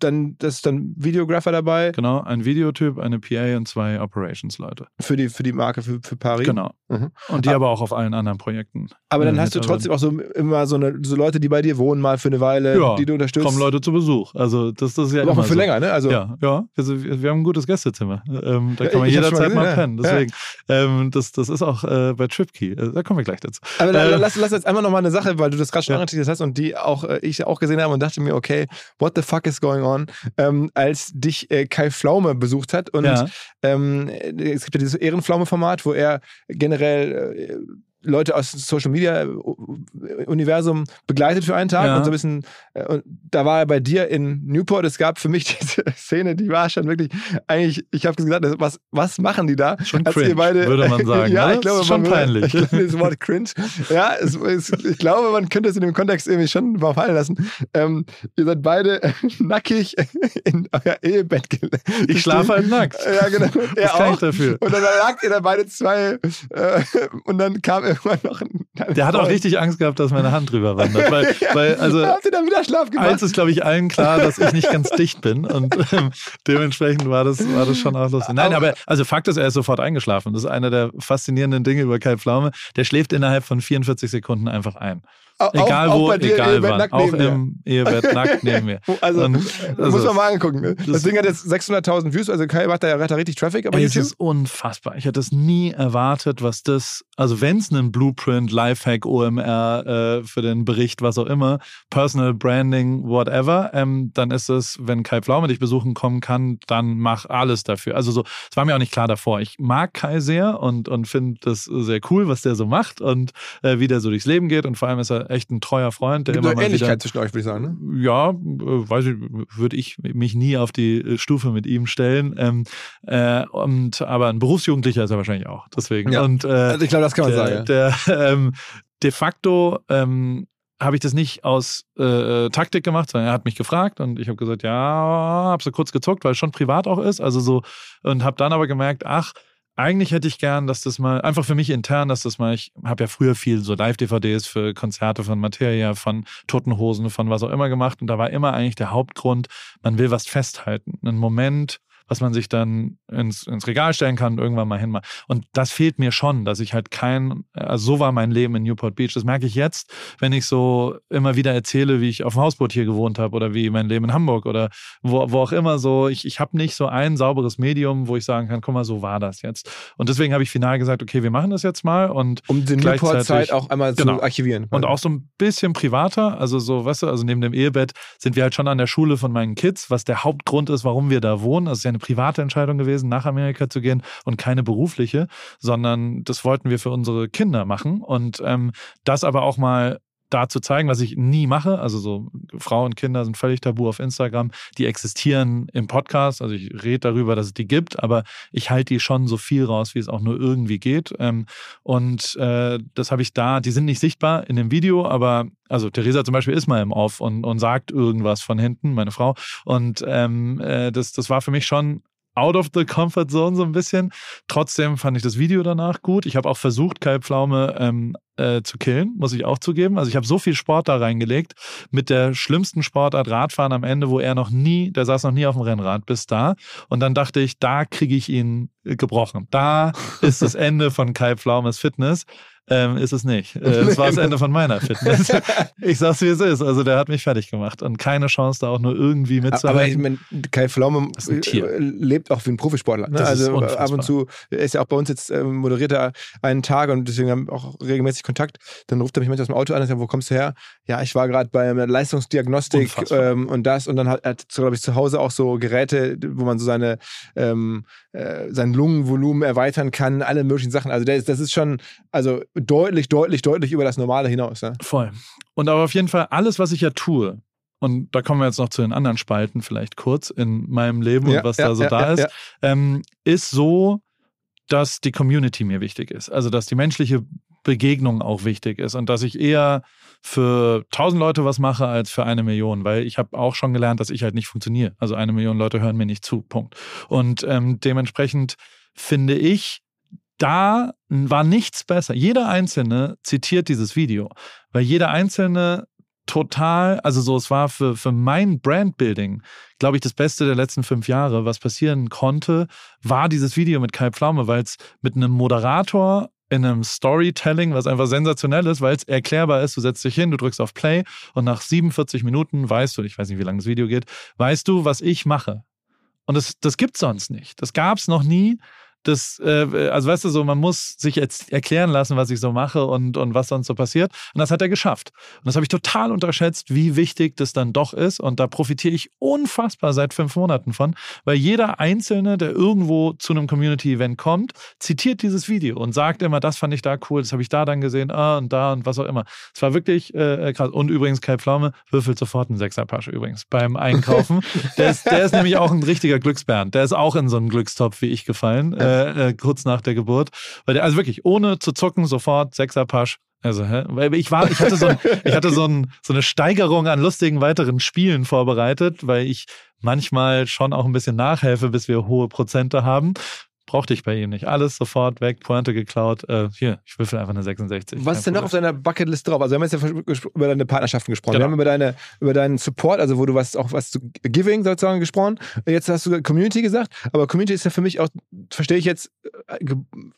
dann, das ist dann Videographer dabei. Genau, ein Videotyp, eine PA und zwei Operations-Leute. Für die, für die Marke, für, für Paris. Genau. Mhm. Und die aber, aber, auch auf allen anderen Projekten. Aber dann hast du trotzdem auch so immer so, eine, so Leute, die bei dir wohnen, mal für eine Weile, ja, die du unterstützt. kommen Leute zu Besuch. Also das, das ist ja aber immer für so. länger, ne? Also ja, ja. Also wir haben ein gutes Gästezimmer. Ähm, da kann man jederzeit mal, pennen. Deswegen, ja. ähm, das, das ist auch äh, bei TripKey. Äh, da kommen wir gleich dazu. Aber äh, lass, lass jetzt einfach nochmal eine Sache, weil du das gerade schon ja. angeteasert hast und die auch äh, ich auch gesehen habe und dachte mir, okay, what the fuck is going on, ähm, als dich äh, Kai Pflaume besucht hat. Und ja. ähm, es gibt ja dieses Ehrenpflaume-Format, wo er generell äh, Leute aus Social Media Universum begleitet für einen Tag Ja. und so ein bisschen, äh, und da war er bei dir in Newport. Es gab für mich diese Szene, die war schon wirklich, eigentlich, ich habe gesagt, was, was machen die da? Schon Als ihr cringe, beide- würde man sagen. ja, ne? ich glaube, schon man peinlich. Ich glaube, das Wort cringe. Ja, es, es, ich glaube, man könnte es in dem Kontext irgendwie schon mal fallen lassen. Ähm, ihr seid beide nackig in euer Ehebett gelegt. Ich schlafe halt nackt. Ja, genau. Er auch. dafür? Und dann lag ihr da beide zwei äh, und dann kam irgendwann noch ein. Der hat auch richtig Angst gehabt, dass meine Hand drüber wandert. Weil, weil also Habt ihr da wieder Schlaf gemacht? eins ist, glaube ich, allen klar, dass ich nicht ganz dicht bin. Und ähm, dementsprechend war das, war das schon auch lustig. Nein, aber also Fakt ist, er ist sofort eingeschlafen. Das ist einer der faszinierenden Dinge über Kai Pflaume. Der schläft innerhalb von 44 Sekunden einfach ein. Auch- Egal auch wo, bei dir im egal wann. nackt Auch im Ehebett nackt neben mir. Also, Und, muss man mal angucken. Ne? Das, das- Ding hat jetzt 600.000 Views, also Kai macht da ja hat da richtig Traffic, aber Ey, es ist unfassbar. Ich hätte es nie erwartet, was das, also wenn es einen Blueprint, Lifehack, OMR äh, für den Bericht, was auch immer, Personal Branding, whatever, ähm, dann ist es, wenn Kai Pflaume dich besuchen kommen kann, dann mach alles dafür. Also so, es war mir auch nicht klar davor. Ich mag Kai sehr und, und finde das sehr cool, was der so macht und äh, wie der so durchs Leben geht und vor allem ist er echt ein treuer Freund, der Gibt immer eine Ähnlichkeit wieder zwischen euch, würde ich sagen. Ne? ja, äh, weiß ich, würde ich mich nie auf die äh, Stufe mit ihm stellen. Ähm, äh, und aber ein Berufsjugendlicher ist er wahrscheinlich auch. Deswegen. Ja. Und äh, Also ich glaube, das kann man der, sagen. der, ähm, de facto ähm, habe ich das nicht aus äh, Taktik gemacht, sondern er hat mich gefragt und ich habe gesagt, ja, habe so kurz gezuckt, weil es schon privat auch ist. Also so und habe dann aber gemerkt, ach, eigentlich hätte ich gern, dass das mal, einfach für mich intern, dass das mal, ich habe ja früher viel so Live-DVDs für Konzerte von Materia, von Toten Hosen, von was auch immer gemacht und da war immer eigentlich der Hauptgrund, man will was festhalten. Einen Moment, was man sich dann ins, ins Regal stellen kann und irgendwann mal hinmachen. Und das fehlt mir schon, dass ich halt kein, also so war mein Leben in Newport Beach. Das merke ich jetzt, wenn ich so immer wieder erzähle, wie ich auf dem Hausboot hier gewohnt habe oder wie mein Leben in Hamburg oder wo, wo auch immer so. Ich, ich habe nicht so ein sauberes Medium, wo ich sagen kann, guck mal, so war das jetzt. Und deswegen habe ich final gesagt, okay, wir machen das jetzt mal und Um die Newport-Zeit auch einmal Genau. zu archivieren. und auch so ein bisschen privater, also so, weißt du, also neben dem Ehebett sind wir halt schon an der Schule von meinen Kids, was der Hauptgrund ist, warum wir da wohnen. Das ist ja eine private Entscheidung gewesen, nach Amerika zu gehen und keine berufliche, sondern das wollten wir für unsere Kinder machen. Und ähm, das aber auch mal da zu zeigen, was ich nie mache. Also so Frau und Kinder sind völlig tabu auf Instagram. Die existieren im Podcast. Also ich rede darüber, dass es die gibt, aber ich halte die schon so viel raus, wie es auch nur irgendwie geht. Ähm, und äh, das habe ich da, die sind nicht sichtbar in dem Video, aber also Theresa zum Beispiel ist mal im Off und, und sagt irgendwas von hinten, meine Frau. Und ähm, äh, das, das war für mich schon out of the comfort zone so ein bisschen. Trotzdem fand ich das Video danach gut. Ich habe auch versucht, Kai Pflaume ähm, äh, zu killen, muss ich auch zugeben. Also ich habe so viel Sport da reingelegt mit der schlimmsten Sportart Radfahren am Ende, wo er noch nie, der saß noch nie auf dem Rennrad bis da. Und dann dachte ich, da kriege ich ihn gebrochen. Da ist das Ende von Kai Pflaumes Fitness. Ähm, ist es nicht. Äh, Es war das Ende von meiner Fitness. Ich sag's wie es ist. Also der hat mich fertig gemacht und keine Chance, da auch nur irgendwie Aber ich mitzuhalten. mein, Kai Pflaume Das äh, lebt auch wie ein Profisportler. Ne? Das also äh, ab und zu, ist ja auch bei uns jetzt, äh, moderiert er einen Tag und deswegen haben wir auch regelmäßig Kontakt. Dann ruft er mich manchmal aus dem Auto an und sagt, wo kommst du her? Ja, ich war gerade bei einer Leistungsdiagnostik ähm, und das und dann hat er, glaube ich, zu Hause auch so Geräte, wo man so seine ähm, äh, sein Lungenvolumen erweitern kann, alle möglichen Sachen. Also ist, das ist schon also deutlich, deutlich, deutlich über das Normale hinaus. Ja? Voll. Und aber auf jeden Fall alles, was ich ja tue, und da kommen wir jetzt noch zu den anderen Spalten vielleicht kurz in meinem Leben Ja, und was ja, da so ja, da ist. Ähm, ist so, dass die Community mir wichtig ist. Also dass die menschliche Begegnung auch wichtig ist und dass ich eher für tausend Leute was mache als für eine Million, weil ich habe auch schon gelernt, dass ich halt nicht funktioniere. Also eine Million Leute hören mir nicht zu. Punkt. Und ähm, dementsprechend finde ich, da war nichts besser. Jeder Einzelne zitiert dieses Video, weil jeder Einzelne total, also so, es war für, für mein Brandbuilding, glaube ich, das Beste der letzten fünf Jahre, was passieren konnte, war dieses Video mit Kai Pflaume, weil es mit einem Moderator in einem Storytelling, was einfach sensationell ist, weil es erklärbar ist. Du setzt dich hin, du drückst auf Play und nach 47 Minuten weißt du, ich weiß nicht, wie lange das Video geht, weißt du, was ich mache. Und das, das gibt sonst nicht. Das gab es noch nie. Das, äh, also weißt du so, man muss sich jetzt erklären lassen, was ich so mache und, und was sonst so passiert. Und das hat er geschafft. Und das habe ich total unterschätzt, wie wichtig das dann doch ist. Und da profitiere ich unfassbar seit fünf Monaten von, weil jeder Einzelne, der irgendwo zu einem Community-Event kommt, zitiert dieses Video und sagt immer, das fand ich da cool, das habe ich da dann gesehen, ah und da und was auch immer. Es war wirklich äh, krass. Und übrigens, Kai Pflaume würfelt sofort einen Sechserpasche übrigens beim Einkaufen. der, ist, der ist nämlich auch ein richtiger Glücksbernd. Der ist auch in so einen Glückstopf wie ich gefallen. Ja äh, äh, kurz nach der Geburt. Also wirklich, ohne zu zucken, sofort Sechserpasch. Also, hä? Weil ich war, ich hatte so, ein, ich hatte so, ein, so eine Steigerung an lustigen weiteren Spielen vorbereitet, weil ich manchmal schon auch ein bisschen nachhelfe, bis wir hohe Prozente haben brauchte ich bei ihm nicht. Alles sofort weg, Pointe geklaut. Äh, hier, ich würfel einfach eine 66. Was ist denn noch auf deiner Bucketlist drauf? Also wir haben jetzt ja über deine Partnerschaften gesprochen. Genau. Wir haben über, deine, über deinen Support, also wo du was auch was zu Giving sozusagen gesprochen. Jetzt hast du Community gesagt, aber Community ist ja für mich auch, verstehe ich jetzt, äh,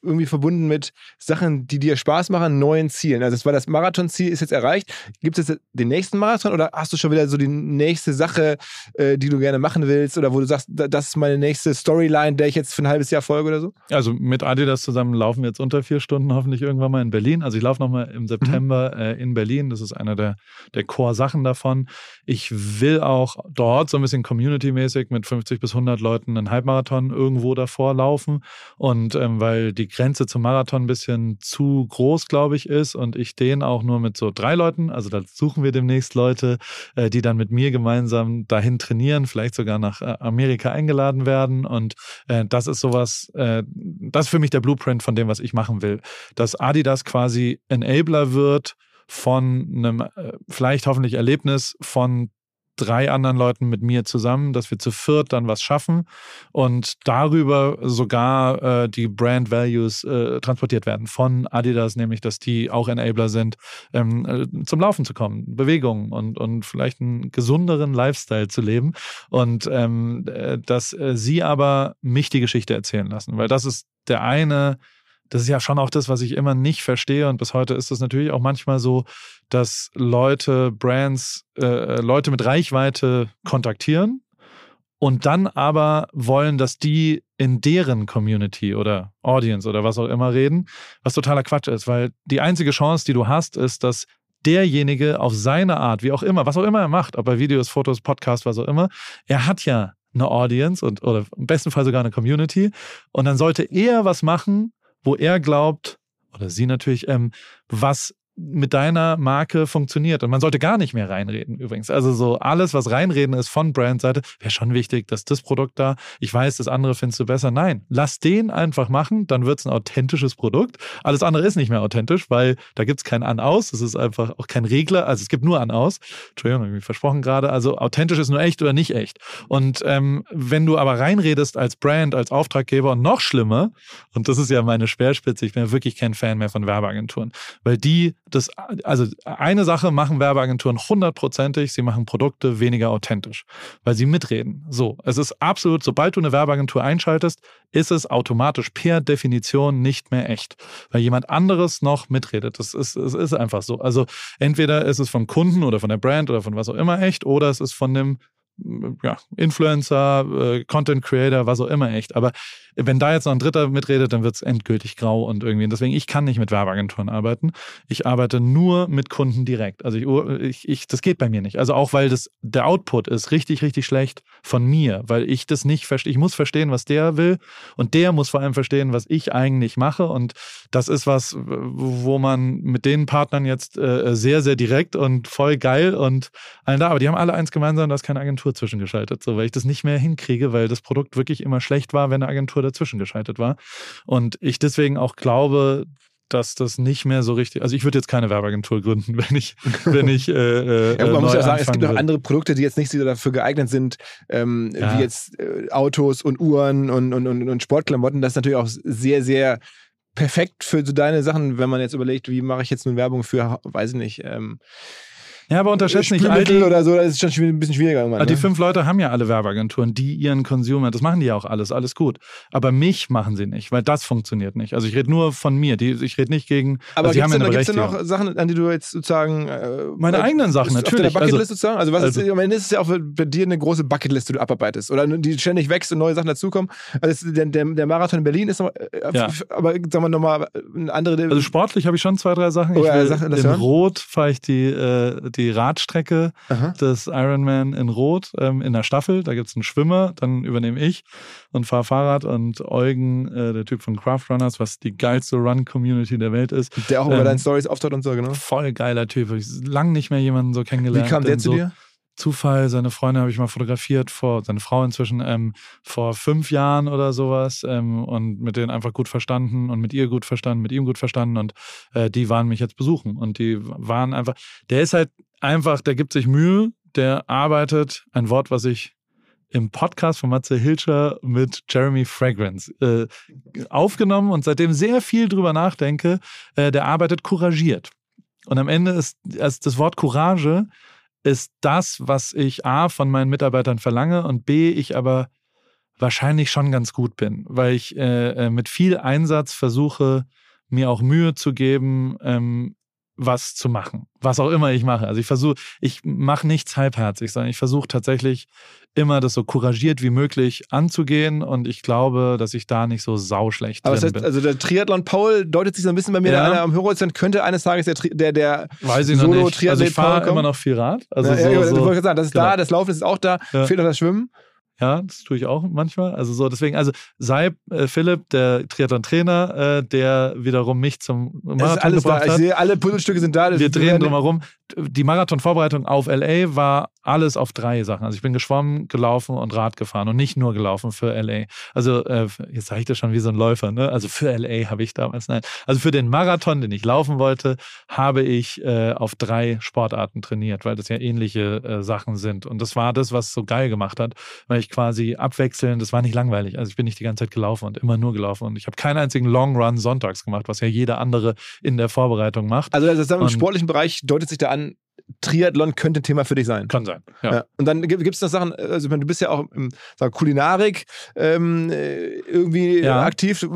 irgendwie verbunden mit Sachen, die dir Spaß machen, neuen Zielen. Also es war das Marathonziel ist jetzt erreicht. Gibt es jetzt den nächsten Marathon oder hast du schon wieder so die nächste Sache, äh, die du gerne machen willst oder wo du sagst, das ist meine nächste Storyline, der ich jetzt für ein halbes Jahr folge? Folge oder so? Also mit Adidas zusammen laufen wir jetzt unter vier Stunden hoffentlich irgendwann mal in Berlin. Also ich laufe nochmal im September mhm. äh, in Berlin. Das ist einer der, der Core-Sachen davon. Ich will auch dort so ein bisschen community-mäßig mit 50 bis 100 Leuten einen Halbmarathon irgendwo davor laufen. Und ähm, weil die Grenze zum Marathon ein bisschen zu groß, glaube ich, ist und ich den auch nur mit so drei Leuten, also da suchen wir demnächst Leute, äh, die dann mit mir gemeinsam dahin trainieren, vielleicht sogar nach äh, Amerika eingeladen werden. Und äh, das ist sowas, äh, das ist für mich der Blueprint von dem, was ich machen will. Dass Adidas quasi Enabler wird von einem äh, vielleicht hoffentlich Erlebnis von drei anderen Leuten mit mir zusammen, dass wir zu viert dann was schaffen und darüber sogar äh, die Brand Values äh, transportiert werden von Adidas, nämlich dass die auch Enabler sind, ähm, äh, zum Laufen zu kommen, Bewegungen und, und vielleicht einen gesunderen Lifestyle zu leben und ähm, äh, dass äh, sie aber mich die Geschichte erzählen lassen, weil das ist der eine das ist ja schon auch das, was ich immer nicht verstehe. Und bis heute ist es natürlich auch manchmal so, dass Leute, Brands, äh, Leute mit Reichweite kontaktieren und dann aber wollen, dass die in deren Community oder Audience oder was auch immer reden, was totaler Quatsch ist, weil die einzige Chance, die du hast, ist, dass derjenige auf seine Art, wie auch immer, was auch immer er macht, ob er Videos, Fotos, Podcast, was auch immer, er hat ja eine Audience und oder im besten Fall sogar eine Community und dann sollte er was machen, wo er glaubt, oder sie natürlich, ähm, was mit deiner Marke funktioniert. Und man sollte gar nicht mehr reinreden übrigens. Also so alles, was reinreden ist von Brandseite, wäre schon wichtig, dass das Produkt da, ich weiß, das andere findest du besser. Nein, lass den einfach machen, dann wird es ein authentisches Produkt. Alles andere ist nicht mehr authentisch, weil da gibt es kein An-Aus. Es ist einfach auch kein Regler. Also es gibt nur An-Aus. Entschuldigung, habe ich mich versprochen gerade. Also authentisch ist nur echt oder nicht echt. Und ähm, wenn du aber reinredest als Brand, als Auftraggeber und noch schlimmer, und das ist ja meine Speerspitze, ich bin ja wirklich kein Fan mehr von Werbeagenturen, weil die das, also eine Sache machen Werbeagenturen hundertprozentig, sie machen Produkte weniger authentisch, weil sie mitreden. So, es ist absolut, sobald du eine Werbeagentur einschaltest, ist es automatisch per Definition nicht mehr echt, weil jemand anderes noch mitredet. Das ist, es ist einfach so. Also entweder ist es vom Kunden oder von der Brand oder von was auch immer echt, oder es ist von dem ja, Influencer, äh, Content Creator, was auch immer echt. Aber wenn da jetzt noch ein Dritter mitredet, dann wird es endgültig grau und irgendwie. Deswegen, ich kann nicht mit Werbeagenturen arbeiten. Ich arbeite nur mit Kunden direkt. Also ich, ich, ich, das geht bei mir nicht. Also auch, weil das, der Output ist richtig, richtig schlecht von mir, weil ich das nicht verstehe. Ich muss verstehen, was der will und der muss vor allem verstehen, was ich eigentlich mache. Und das ist was, wo man mit den Partnern jetzt äh, sehr, sehr direkt und voll geil und allen da. Aber die haben alle eins gemeinsam, da ist keine Agentur zwischengeschaltet. So, weil ich das nicht mehr hinkriege, weil das Produkt wirklich immer schlecht war, wenn eine Agentur dazwischen geschaltet war. Und ich deswegen auch glaube, dass das nicht mehr so richtig. Also ich würde jetzt keine Werbeagentur gründen, wenn ich, wenn ich. Äh, äh ja, man muss ja sagen, es gibt noch andere Produkte, die jetzt nicht so dafür geeignet sind, ähm, ja. wie jetzt äh, Autos und Uhren und, und, und, und Sportklamotten. Das ist natürlich auch sehr, sehr perfekt für so deine Sachen, wenn man jetzt überlegt, wie mache ich jetzt nun Werbung für, weiß ich nicht, ähm, Ja, aber unterschätzt nicht Spülmittel die, oder so, das ist schon ein bisschen schwieriger irgendwann. Aber die ne? fünf Leute haben ja alle Werbeagenturen, die ihren Consumer, das machen die ja auch alles, alles gut. Aber mich machen sie nicht, weil das funktioniert nicht. Also ich rede nur von mir, die, ich rede nicht gegen, Aber also die gibt haben es ja denn, noch Sachen, an die du jetzt sozusagen. Äh, Meine äh, eigenen Sachen, natürlich. Auf der Bucketlist Also- sozusagen? Also, was also- ist, am Ende ist es ja auch bei dir eine große Bucketlist, die du abarbeitest. Oder die ständig wächst und neue Sachen dazukommen. Also, der, der, der Marathon in Berlin ist noch. Äh, Ja. Aber sagen wir nochmal, eine andere. Also sportlich habe ich schon zwei, drei Sachen. Oh Ich ja, will, sag- lass in hören. Rot fahre ich die, äh, die Radstrecke Aha. des Ironman in Rot ähm, in der Staffel. Da gibt es einen Schwimmer, dann übernehme ich und fahre Fahrrad. Und Eugen, äh, der Typ von Craft Runners, was die geilste Run-Community der Welt ist, der auch über ähm, deinen Stories auftaucht und so, genau. voll geiler Typ. Ich lang nicht mehr jemanden so Wie kennengelernt. kam der zu so, dir? Zufall, seine Freundin habe ich mal fotografiert, vor, seine Frau inzwischen, ähm, vor fünf Jahren oder sowas ähm, und mit denen einfach gut verstanden und mit ihr gut verstanden, mit ihm gut verstanden und äh, die waren mich jetzt besuchen und die waren einfach, der ist halt einfach, der gibt sich Mühe, der arbeitet, ein Wort, was ich im Podcast von Matze Hilscher mit Jeremy Fragrance äh, aufgenommen und seitdem sehr viel drüber nachdenke, äh, der arbeitet couragiert. Und am Ende ist, also das Wort Courage ist das, was ich A von meinen Mitarbeitern verlange und B, ich aber wahrscheinlich schon ganz gut bin, weil ich äh, äh, mit viel Einsatz versuche, mir auch Mühe zu geben, ähm, was zu machen, was auch immer ich mache. Also ich versuche, ich mache nichts halbherzig, sondern ich versuche tatsächlich immer das so couragiert wie möglich anzugehen und ich glaube, dass ich da nicht so sauschlecht Aber drin das heißt, bin. also der Triathlon Paul deutet sich so ein bisschen bei mir Ja. an, am Horizont, könnte eines Tages der, der, der Weiß ich noch nicht. Also ich fahre immer noch viel Rad. Also ja, so, ja, so, ich wollte sagen, das ist genau. da, das Laufen ist auch da, Ja. fehlt noch das Schwimmen. Ja, das tue ich auch manchmal. Also so, deswegen, also Seib, äh, Philipp, der Triathlon-Trainer, äh, der wiederum mich zum Marathon alles da. gebracht Ich hat. sehe, alle Puzzlestücke sind da. Das- Wir drehen drumherum. Die Marathonvorbereitung auf LA war alles auf drei Sachen. Also ich bin geschwommen, gelaufen und Rad gefahren und nicht nur gelaufen für LA. Also äh, jetzt sage ich das schon wie so ein Läufer, ne? Also für LA habe ich damals, nein. Also für den Marathon, den ich laufen wollte, habe ich äh, auf drei Sportarten trainiert, weil das ja ähnliche äh, Sachen sind. Und das war das, was so geil gemacht hat, weil ich quasi abwechselnd, das war nicht langweilig. Also ich bin nicht die ganze Zeit gelaufen und immer nur gelaufen. Und ich habe keinen einzigen Long Run sonntags gemacht, was ja jeder andere in der Vorbereitung macht. Also das ist im Und- sportlichen Bereich deutet sich da an, Triathlon könnte ein Thema für dich sein. Kann sein. Ja. Und dann gibt es noch Sachen, also ich meine, du bist ja auch im Kulinarik ähm, äh, irgendwie Ja. aktiv.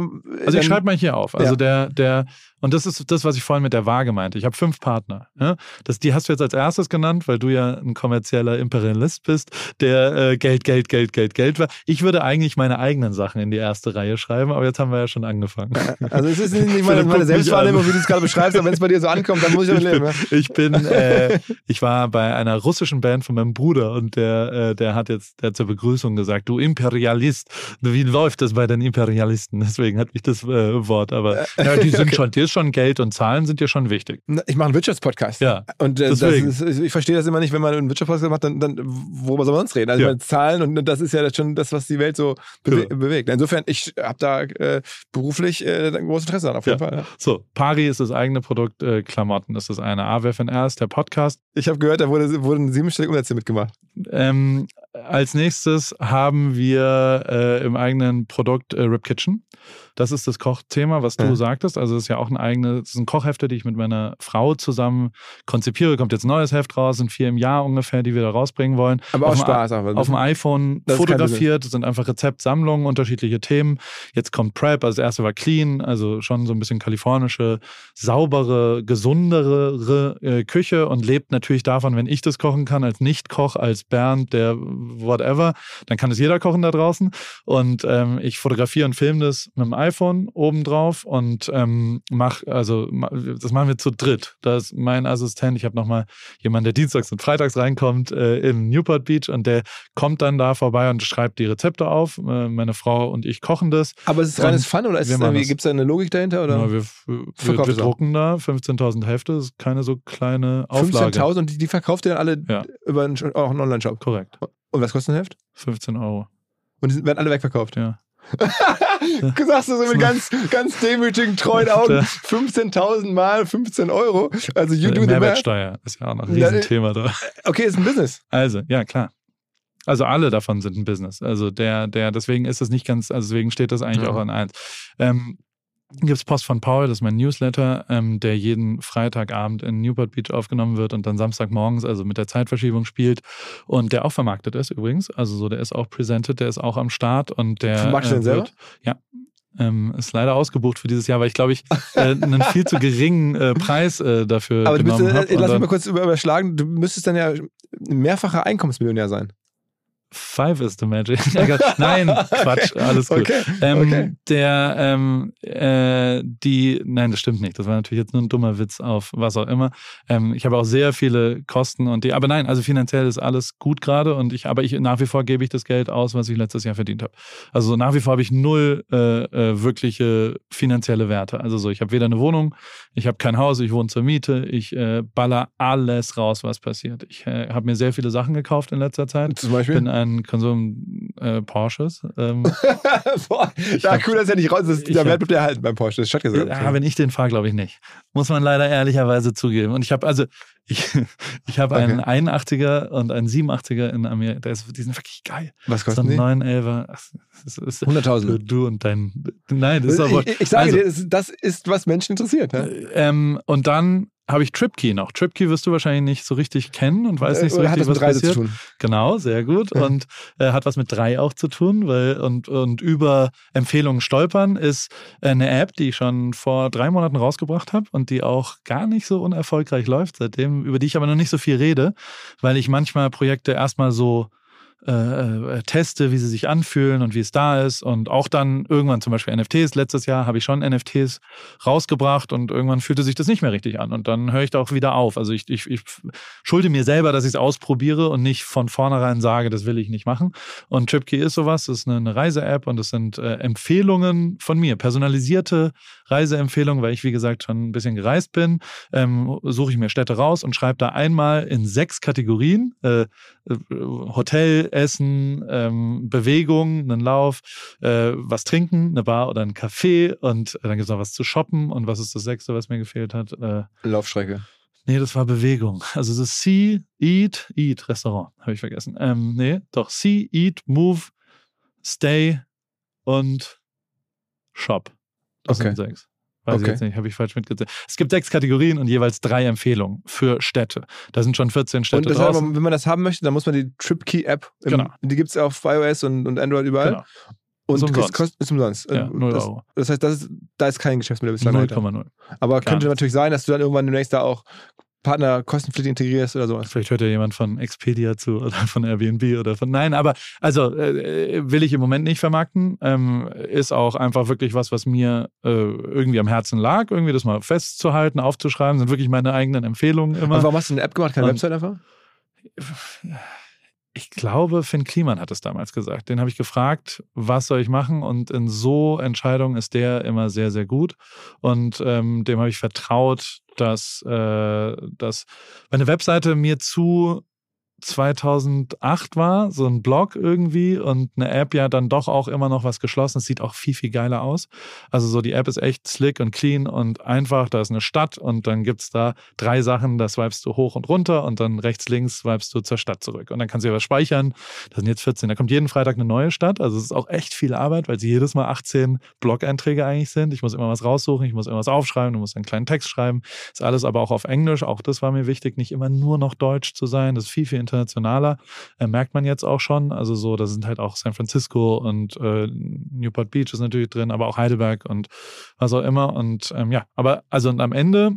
Also ich schreibe mal hier auf. Also Ja. der, der, und das ist das, was ich vorhin mit der Waage meinte. Ich habe fünf Partner. Ja? Das, die hast du jetzt als erstes genannt, weil du ja ein kommerzieller Imperialist bist, der äh, Geld, Geld, Geld, Geld, Geld war. Ich würde eigentlich meine eigenen Sachen in die erste Reihe schreiben, aber jetzt haben wir ja schon angefangen. Also es ist nicht meine, meine Selbstwahrnehmung, wie du es gerade beschreibst, aber wenn es bei dir so ankommt, dann muss ich damit leben. Ja? Ich bin, äh, ich war bei einer russischen Band von meinem Bruder und der, äh, der hat jetzt der hat zur Begrüßung gesagt, du Imperialist, wie läuft das bei den Imperialisten? Deswegen hat mich das äh, Wort, aber ja, die sind schon, dir ist schon Geld und Zahlen sind dir schon wichtig. Ich mache einen Wirtschaftspodcast. Ja. Und äh, ist, ich verstehe das immer nicht, wenn man einen Wirtschaftspodcast macht, dann, dann worüber soll man sonst reden? Also Ja. meine, Zahlen und das ist ja schon das, was die Welt so bewe Ja. bewegt. Insofern, ich habe da äh, beruflich äh, ein großes Interesse dran, auf jeden Ja. Fall. So, Pari ist das eigene Produkt, äh, Klamotten ist das eine. AWFNR ist der Podcast. Ich habe gehört, da wurde, wurden siebenstellige Umsätze mitgemacht. Ähm, als nächstes haben wir äh, im eigenen Produkt äh, Rip Kitchen. Das ist das Kochthema, was du Ja. sagtest. Also es ist ja auch ein eigenes, es sind Kochhefte, die ich mit meiner Frau zusammen konzipiere. Kommt jetzt ein neues Heft raus, sind vier im Jahr ungefähr, die wir da rausbringen wollen. Aber auch Auf dem Spaß. Auch, auf dem iPhone Das ist fotografiert, sind einfach Rezeptsammlungen, unterschiedliche Themen. Jetzt kommt Prep, also das erste war Clean, also schon so ein bisschen kalifornische, saubere, gesundere äh, Küche und lebt natürlich davon, wenn ich das kochen kann, als Nicht-Koch, als Bernd, der whatever, dann kann es jeder kochen da draußen. Und ähm, ich fotografiere und filme das mit dem iPhone obendrauf und ähm, mach, also das machen wir zu dritt. Da ist mein Assistent, ich habe nochmal jemanden, der dienstags und freitags reinkommt äh, in Newport Beach und der kommt dann da vorbei und schreibt die Rezepte auf. Äh, meine Frau und ich kochen das. Aber ist es reines Fun oder gibt es da eine Logik dahinter? Oder? Ja, wir wir, wir drucken da 15.000 Hefte, das ist keine so kleine Auflage. 15.000 und die, die verkauft ihr dann alle Ja. über einen, auch einen Online-Shop. Korrekt, Und was kostet ein Heft? 15 Euro. Und die werden alle wegverkauft. Ja. Du sagst das so mit ganz, ganz demütigen, treuen Augen. Ja. 15.000 mal 15 Euro. Also you do the math. Mehrwertsteuer ist ja auch noch ein Ja, Riesenthema da. Okay, ist ein Business. Also, ja, klar. Also alle davon sind ein Business. Also der, der, deswegen ist das nicht ganz, also deswegen steht das eigentlich Ja. auch an eins. Ähm, gibt es Post von Paul, das ist mein Newsletter, ähm, der jeden Freitagabend in Newport Beach aufgenommen wird und dann Samstagmorgens, also mit der Zeitverschiebung spielt und der auch vermarktet ist übrigens. Also so, der ist auch presented, der ist auch am Start und der. Vermarktet äh, den selber? wird- Ja. Ähm, ist leider ausgebucht für dieses Jahr, weil ich glaube ich äh, einen viel zu geringen äh, Preis äh, dafür Aber du habe. äh, lass mich mal kurz über- überschlagen, du müsstest dann ja mehrfacher Einkommensmillionär sein. Five is the magic. Nein, Quatsch, alles gut. Okay. Ähm, okay. Der, ähm, äh, die, nein, das stimmt nicht. Das war natürlich jetzt nur ein dummer Witz auf was auch immer. Ähm, ich habe auch sehr viele Kosten und die, aber nein, also finanziell ist alles gut gerade und ich, aber ich nach wie vor gebe ich das Geld aus, was ich letztes Jahr verdient habe. Also nach wie vor habe ich null äh, äh, wirkliche finanzielle Werte. Also so, ich habe weder eine Wohnung, ich habe kein Haus, ich wohne zur Miete, ich äh, baller alles raus, was passiert. Ich äh, habe mir sehr viele Sachen gekauft in letzter Zeit. Zum Beispiel? bin ein Konsum äh, Porsches. Ähm, Boah, ja, hab- cool, dass er nicht raus ist. Der Wert bleibt erhalten beim Porsche. Das ist gesagt. ja, wenn ich den fahre, glaube ich nicht. Muss man leider ehrlicherweise zugeben. Und ich habe also, ich, ich habe einen 81er und einen 87er in Amerika. Der ist, die sind wirklich geil. Was So kosten ein die? 911er. Das ist, das ist, 100.000. du und dein. Nein, das ist aber. Ich, ich sage also- dir, das, das ist, was Menschen interessiert. Ne? Ähm, und dann habe ich TripKey noch. TripKey wirst du wahrscheinlich nicht so richtig kennen und weißt nicht so Äh, hat richtig, das was mit Reise passiert. zu tun? Genau, sehr gut. Ja. Und äh, hat was mit drei auch zu tun, weil und, und über Empfehlungen stolpern ist eine App, die ich schon vor drei Monaten rausgebracht habe und die auch gar nicht so unerfolgreich läuft seitdem, über die ich aber noch nicht so viel rede, weil ich manchmal Projekte erstmal so äh, äh, teste, wie sie sich anfühlen und wie es da ist. Und auch dann irgendwann zum Beispiel NFTs. Letztes Jahr habe ich schon NFTs rausgebracht und irgendwann fühlte sich das nicht mehr richtig an. Und dann höre ich da auch wieder auf. Also ich, ich, ich schulde mir selber, dass ich es ausprobiere und nicht von vornherein sage, das will ich nicht machen. Und TripKey ist sowas, das ist eine, eine Reise-App und das sind äh, Empfehlungen von mir, personalisierte Reiseempfehlungen, weil ich, wie gesagt, schon ein bisschen gereist bin. Ähm, suche ich mir Städte raus und schreibe da einmal in sechs Kategorien äh, äh, Hotel, Essen, ähm, Bewegung, einen Lauf, äh, was trinken, eine Bar oder ein Café und dann gibt es noch was zu shoppen und was ist das sechste, was mir gefehlt hat? Äh, Laufstrecke. Nee, das war Bewegung. Also das ist See, Eat, Eat, Restaurant, habe ich vergessen. Ähm, nee, doch, See, Eat, Move, Stay und Shop. Das Okay. sind sechs. Weiß Okay. ich jetzt nicht, habe ich falsch mitgezählt. Es gibt sechs Kategorien und jeweils drei Empfehlungen für Städte. Da sind schon 14 Und Städte das draußen. heißt, wenn man das haben möchte, dann muss man die TripKey-App, Genau. die gibt es auf iOS und, und Android überall. Genau. Und Ist umsonst. es kostet, ist umsonst. Ja, Und 0 das, Euro. das heißt, das ist, da ist kein Geschäftsmodell bislang dahinter. 0,0. Aber könnte natürlich sein, dass du dann irgendwann demnächst da auch Partner kostenpflichtig integrierst oder sowas. Vielleicht hört ja jemand von Expedia zu oder von Airbnb oder von. Nein, aber also äh, will ich im Moment nicht vermarkten. Ähm, ist auch einfach wirklich was, was mir äh, irgendwie am Herzen lag, irgendwie das mal festzuhalten, aufzuschreiben. Sind wirklich meine eigenen Empfehlungen immer. Und warum hast du eine App gemacht, keine Und- Website einfach? Ich glaube, Finn Kliman hat es damals gesagt. Den habe ich gefragt, was soll ich machen? Und in so Entscheidungen ist der immer sehr, sehr gut. Und ähm, dem habe ich vertraut, dass, äh, dass meine Webseite mir zu 2008 war, so ein Blog irgendwie und eine App ja dann doch auch immer noch was geschlossen. Es sieht auch viel, viel geiler aus. Also so die App ist echt slick und clean und einfach. Da ist eine Stadt und dann gibt es da drei Sachen, da swipest du hoch und runter und dann rechts, links swipest du zur Stadt zurück. Und dann kannst du ja was speichern. Das sind jetzt 14. Da kommt jeden Freitag eine neue Stadt. Also es ist auch echt viel Arbeit, weil sie jedes Mal 18 Blog-Einträge eigentlich sind. Ich muss immer was raussuchen, ich muss irgendwas aufschreiben, du musst einen kleinen Text schreiben. Ist alles aber auch auf Englisch. Auch das war mir wichtig, nicht immer nur noch Deutsch zu sein. Das ist viel, viel internationaler. Äh, merkt man jetzt auch schon. Also so, da sind halt auch San Francisco und äh, Newport Beach ist natürlich drin, aber auch Heidelberg und was auch immer. Und ähm, ja, aber also und am Ende,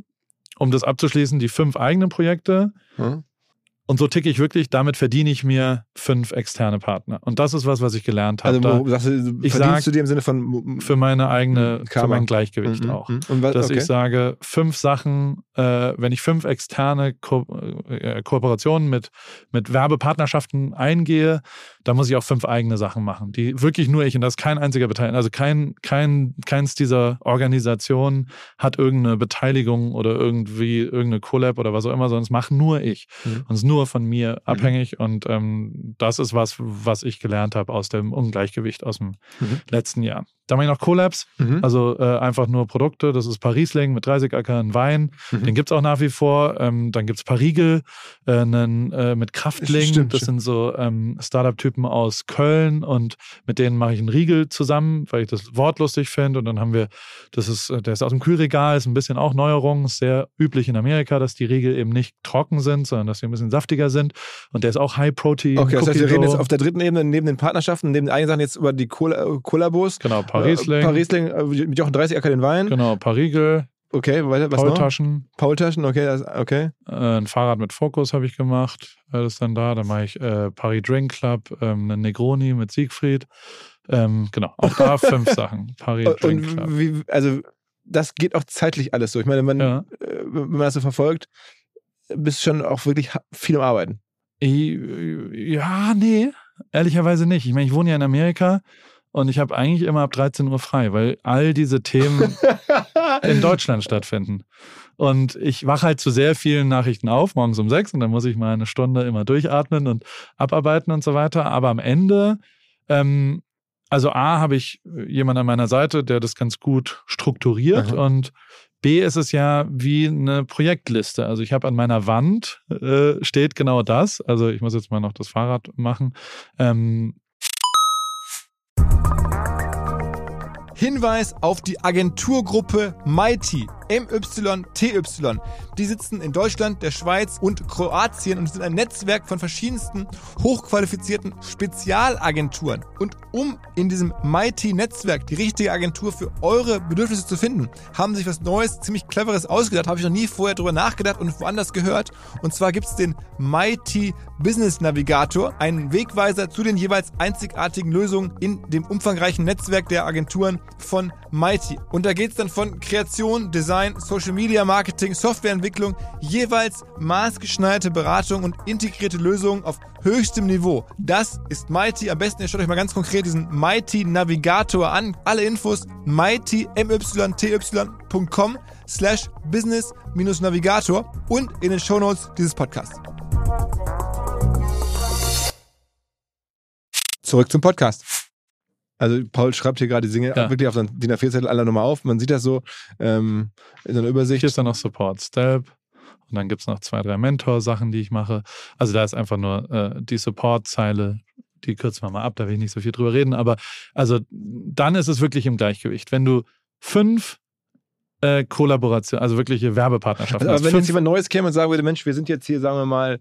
um das abzuschließen, die fünf eigenen Projekte. Hm? Und so ticke ich wirklich, damit verdiene ich mir fünf externe Partner. Und das ist was, was ich gelernt habe. Also, sagst du, ich verdienst sag, du dir im Sinne von für meine eigene, für Karma. mein Gleichgewicht Mhm, auch. mhm. Was, Dass okay. ich sage, fünf Sachen, äh, wenn ich fünf externe Ko äh, Kooperationen mit, mit Werbepartnerschaften eingehe, dann muss ich auch fünf eigene Sachen machen, die wirklich nur ich und das ist kein einziger Beteiligter. Also kein, kein, keins dieser Organisationen hat irgendeine Beteiligung oder irgendwie irgendeine Collab oder was auch immer, sondern es macht nur ich. Mhm. Und es ist nur von mir abhängig. Und ähm, das ist was, was ich gelernt habe aus dem Ungleichgewicht aus dem Mhm. letzten Jahr. Da mache ich noch Collabs, Mhm. also äh, einfach nur Produkte. Das ist Parisling mit 30 Acker, ein Wein. Mhm. Den gibt es auch nach wie vor. Ähm, dann gibt es Parigel äh, einen, äh, mit Kraftling. Stimmt, das stimmt. sind so ähm, Startup-Typen aus Köln und mit denen mache ich einen Riegel zusammen, weil ich das Wort lustig finde. Und dann haben wir, das ist, äh, der ist aus dem Kühlregal, ist ein bisschen auch Neuerung, ist sehr üblich in Amerika, dass die Riegel eben nicht trocken sind, sondern dass sie ein bisschen saftiger sind. Und der ist auch High Protein. Okay, das heißt, wir reden jetzt auf der dritten Ebene, neben den Partnerschaften, neben den eigenen Sachen jetzt über die äh, Kollabos. Genau, Parisling. Parisling, äh, mit Jochen 30 Acker den Wein. Genau, Parigel, Okay, weiter, was noch? Paultaschen. Paultaschen, okay, das, okay. Äh, ein Fahrrad mit Fokus habe ich gemacht. Das ist dann da. Dann mache ich äh, Paris Drink Club, ähm, einen Negroni mit Siegfried. Ähm, genau, auch da fünf Sachen. Paris Drink Club. Wie, also, das geht auch zeitlich alles so. Ich meine, wenn man, Ja. äh, wenn man das so verfolgt, bist du schon auch wirklich viel am Arbeiten. Ja, nee, ehrlicherweise nicht. Ich meine, ich wohne ja in Amerika und ich habe eigentlich immer ab 13 Uhr frei, weil all diese Themen in Deutschland stattfinden. Und ich wache halt zu sehr vielen Nachrichten auf, morgens um sechs, und dann muss ich mal eine Stunde immer durchatmen und abarbeiten und so weiter. Aber am Ende, ähm, also A, habe ich jemanden an meiner Seite, der das ganz gut strukturiert Aha. und B ist es ja wie eine Projektliste. Also ich habe an meiner Wand äh, steht genau das. Also ich muss jetzt mal noch das Fahrrad machen. Ähm, Hinweis auf die Agenturgruppe Mighty, MYTY. Die sitzen in Deutschland, der Schweiz und Kroatien und sind ein Netzwerk von verschiedensten hochqualifizierten Spezialagenturen. Und um in diesem Mighty-Netzwerk die richtige Agentur für eure Bedürfnisse zu finden, haben sich was Neues, ziemlich Cleveres ausgedacht. Habe ich noch nie vorher drüber nachgedacht und woanders gehört. Und zwar gibt es den Mighty Business Navigator, einen Wegweiser zu den jeweils einzigartigen Lösungen in dem umfangreichen Netzwerk der Agenturen von Mighty. Und da geht es dann von Kreation, Design, Social Media Marketing, Softwareentwicklung, jeweils maßgeschneiderte Beratung und integrierte Lösungen auf höchstem Niveau. Das ist Mighty. Am besten ihr schaut euch mal ganz konkret diesen Mighty Navigator an. Alle Infos mighty.com slash business-navigator und in den Shownotes dieses Podcasts. Zurück zum Podcast. Also Paul schreibt hier gerade die Dinge Ja. wirklich auf seinen DIN A4-Zettel alle nochmal auf. Man sieht das so ähm, in einer Übersicht. Hier ist dann noch Support Step. Und dann gibt es noch zwei, drei Mentor-Sachen, die ich mache. Also da ist einfach nur äh, die Support-Zeile, die kürzen wir mal ab, da will ich nicht so viel drüber reden. Aber also dann ist es wirklich im Gleichgewicht. Wenn du fünf äh, Kollaborationen, also wirkliche Werbepartnerschaften Also, aber hast, wenn jetzt jemand Neues käme und sagen würde, Mensch, wir sind jetzt hier, sagen wir mal,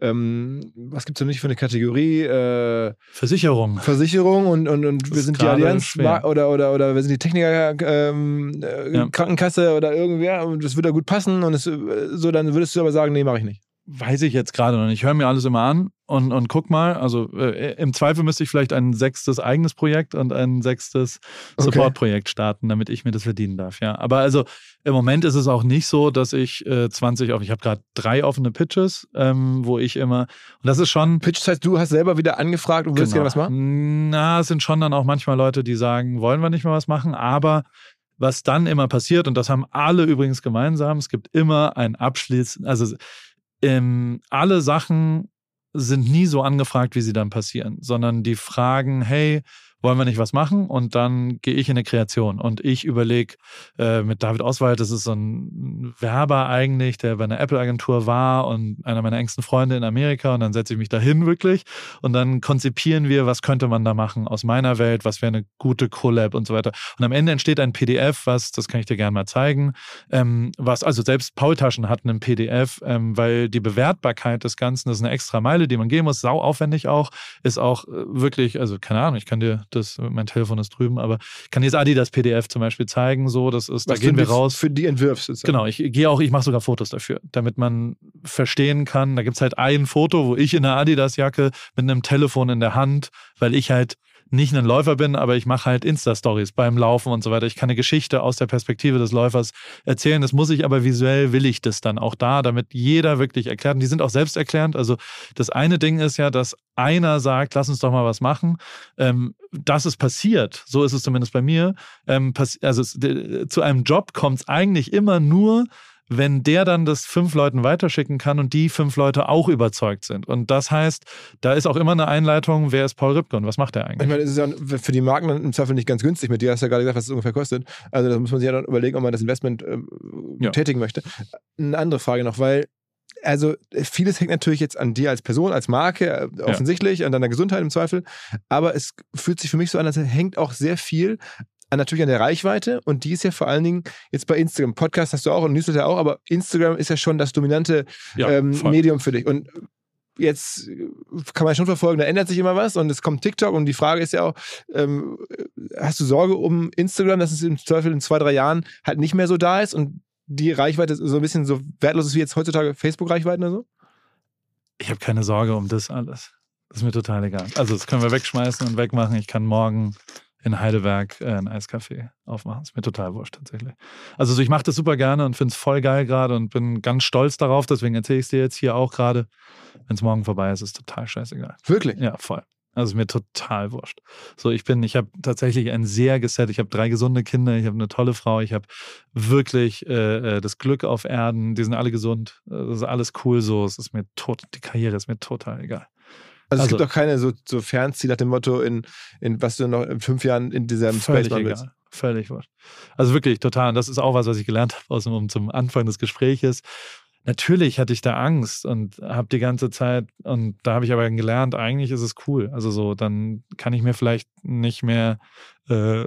ähm, was gibt es denn nicht für eine Kategorie? Äh, Versicherung. Versicherung und, und, und Das wir sind die Allianz oder, oder, oder wir sind die Techniker ähm, äh, Ja. Krankenkasse oder irgendwer und das würde da gut passen und es, äh, so, dann würdest du aber sagen, nee, mache ich nicht. Weiß ich jetzt gerade noch nicht. Ich höre mir alles immer an und, und guck mal. Also äh, im Zweifel müsste ich vielleicht ein sechstes eigenes Projekt und ein sechstes Okay. Support-Projekt starten, damit ich mir das verdienen darf. Ja, aber also im Moment ist es auch nicht so, dass ich äh, 20 auf. Ich habe gerade drei offene Pitches, ähm, wo ich immer. Und das ist schon. Pitch das heißt, du hast selber wieder angefragt und würdest Genau. gerne was machen? Na, es sind schon dann auch manchmal Leute, die sagen, wollen wir nicht mal was machen, aber was dann immer passiert, und das haben alle übrigens gemeinsam, es gibt immer ein Abschluss, also ähm, alle Sachen sind nie so angefragt, wie sie dann passieren, sondern die fragen, hey, wollen wir nicht was machen? Und dann gehe ich in eine Kreation und ich überlege äh, mit David Oswald, das ist so ein Werber eigentlich, der bei einer Apple-Agentur war und einer meiner engsten Freunde in Amerika und dann setze ich mich dahin wirklich und dann konzipieren wir, was könnte man da machen aus meiner Welt, was wäre eine gute Collab und so weiter. Und am Ende entsteht ein PDF, was, das kann ich dir gerne mal zeigen, ähm, was, also selbst Paul Taschen hat einen PDF, ähm, weil die Bewertbarkeit des Ganzen, das ist eine extra Meile, die man gehen muss, sau aufwendig auch, ist auch äh, wirklich, also keine Ahnung, ich kann dir das, mein Telefon ist drüben, aber ich kann jetzt Adi das PDF zum Beispiel zeigen, so, das ist, da Was gehen du wir raus. Für die sozusagen. Genau, ich gehe auch, ich mache sogar Fotos dafür, damit man verstehen kann. Da gibt es halt ein Foto, wo ich in einer Adidas-Jacke mit einem Telefon in der Hand, weil ich halt nicht ein Läufer bin, aber ich mache halt Insta-Stories beim Laufen und so weiter. Ich kann eine Geschichte aus der Perspektive des Läufers erzählen. Das muss ich aber visuell, will ich das dann auch da, damit jeder wirklich erklärt. Und die sind auch selbsterklärend. Also das eine Ding ist ja, dass einer sagt, lass uns doch mal was machen. Ähm, dass es passiert, so ist es zumindest bei mir. Ähm, also zu einem Job kommt es eigentlich immer nur, wenn der dann das fünf Leuten weiterschicken kann und die fünf Leute auch überzeugt sind. Und das heißt, da ist auch immer eine Einleitung, wer ist Paul Ripke und was macht er eigentlich? Ich meine, es ist ja für die Marken im Zweifel nicht ganz günstig. Mit dir hast du ja gerade gesagt, was es ungefähr kostet. Also da muss man sich ja dann überlegen, ob man das Investment ähm, Ja. tätigen möchte. Eine andere Frage noch, weil also vieles hängt natürlich jetzt an dir als Person, als Marke, äh, offensichtlich, an deiner Gesundheit im Zweifel. Aber es fühlt sich für mich so an, als hängt auch sehr viel an, natürlich an der Reichweite und die ist ja vor allen Dingen jetzt bei Instagram. Podcast hast du auch und Newsletter auch, aber Instagram ist ja schon das dominante Ja, ähm. Medium für dich. Und jetzt kann man schon verfolgen, da ändert sich immer was und es kommt TikTok und die Frage ist ja auch, ähm, hast du Sorge um Instagram, dass es im Zweifel in zwei, drei Jahren halt nicht mehr so da ist und die Reichweite so ein bisschen so wertlos ist wie jetzt heutzutage Facebook-Reichweiten oder so? Ich habe keine Sorge um das alles. Das ist mir total egal. Also das können wir wegschmeißen und wegmachen. Ich kann morgen in Heidelberg äh, ein Eiscafé aufmachen. Ist mir total wurscht tatsächlich. Also so, ich mache das super gerne und finde es voll geil gerade und bin ganz stolz darauf. Deswegen erzähle ich es dir jetzt hier auch gerade. Wenn es morgen vorbei ist, ist total scheißegal. Wirklich? Ja, voll. Also ist mir total wurscht. So, ich bin, ich habe tatsächlich ein sehr gesetzt. Ich habe drei gesunde Kinder, ich habe eine tolle Frau, ich habe wirklich äh, äh, das Glück auf Erden. Die sind alle gesund. Äh, Das ist alles cool so. Es ist mir tot, die Karriere ist mir total egal. Also, es Also- gibt auch keine so, so Fernziel nach dem Motto, in, in was du noch in fünf Jahren in diesem Space machen willst. egal. Völlig wurscht. Also wirklich total. Und das ist auch was, was ich gelernt habe aus dem, um zum Anfang des Gespräches. Natürlich hatte ich da Angst und habe die ganze Zeit, und da habe ich aber gelernt, eigentlich ist es cool. Also so, dann kann ich mir vielleicht nicht mehr äh,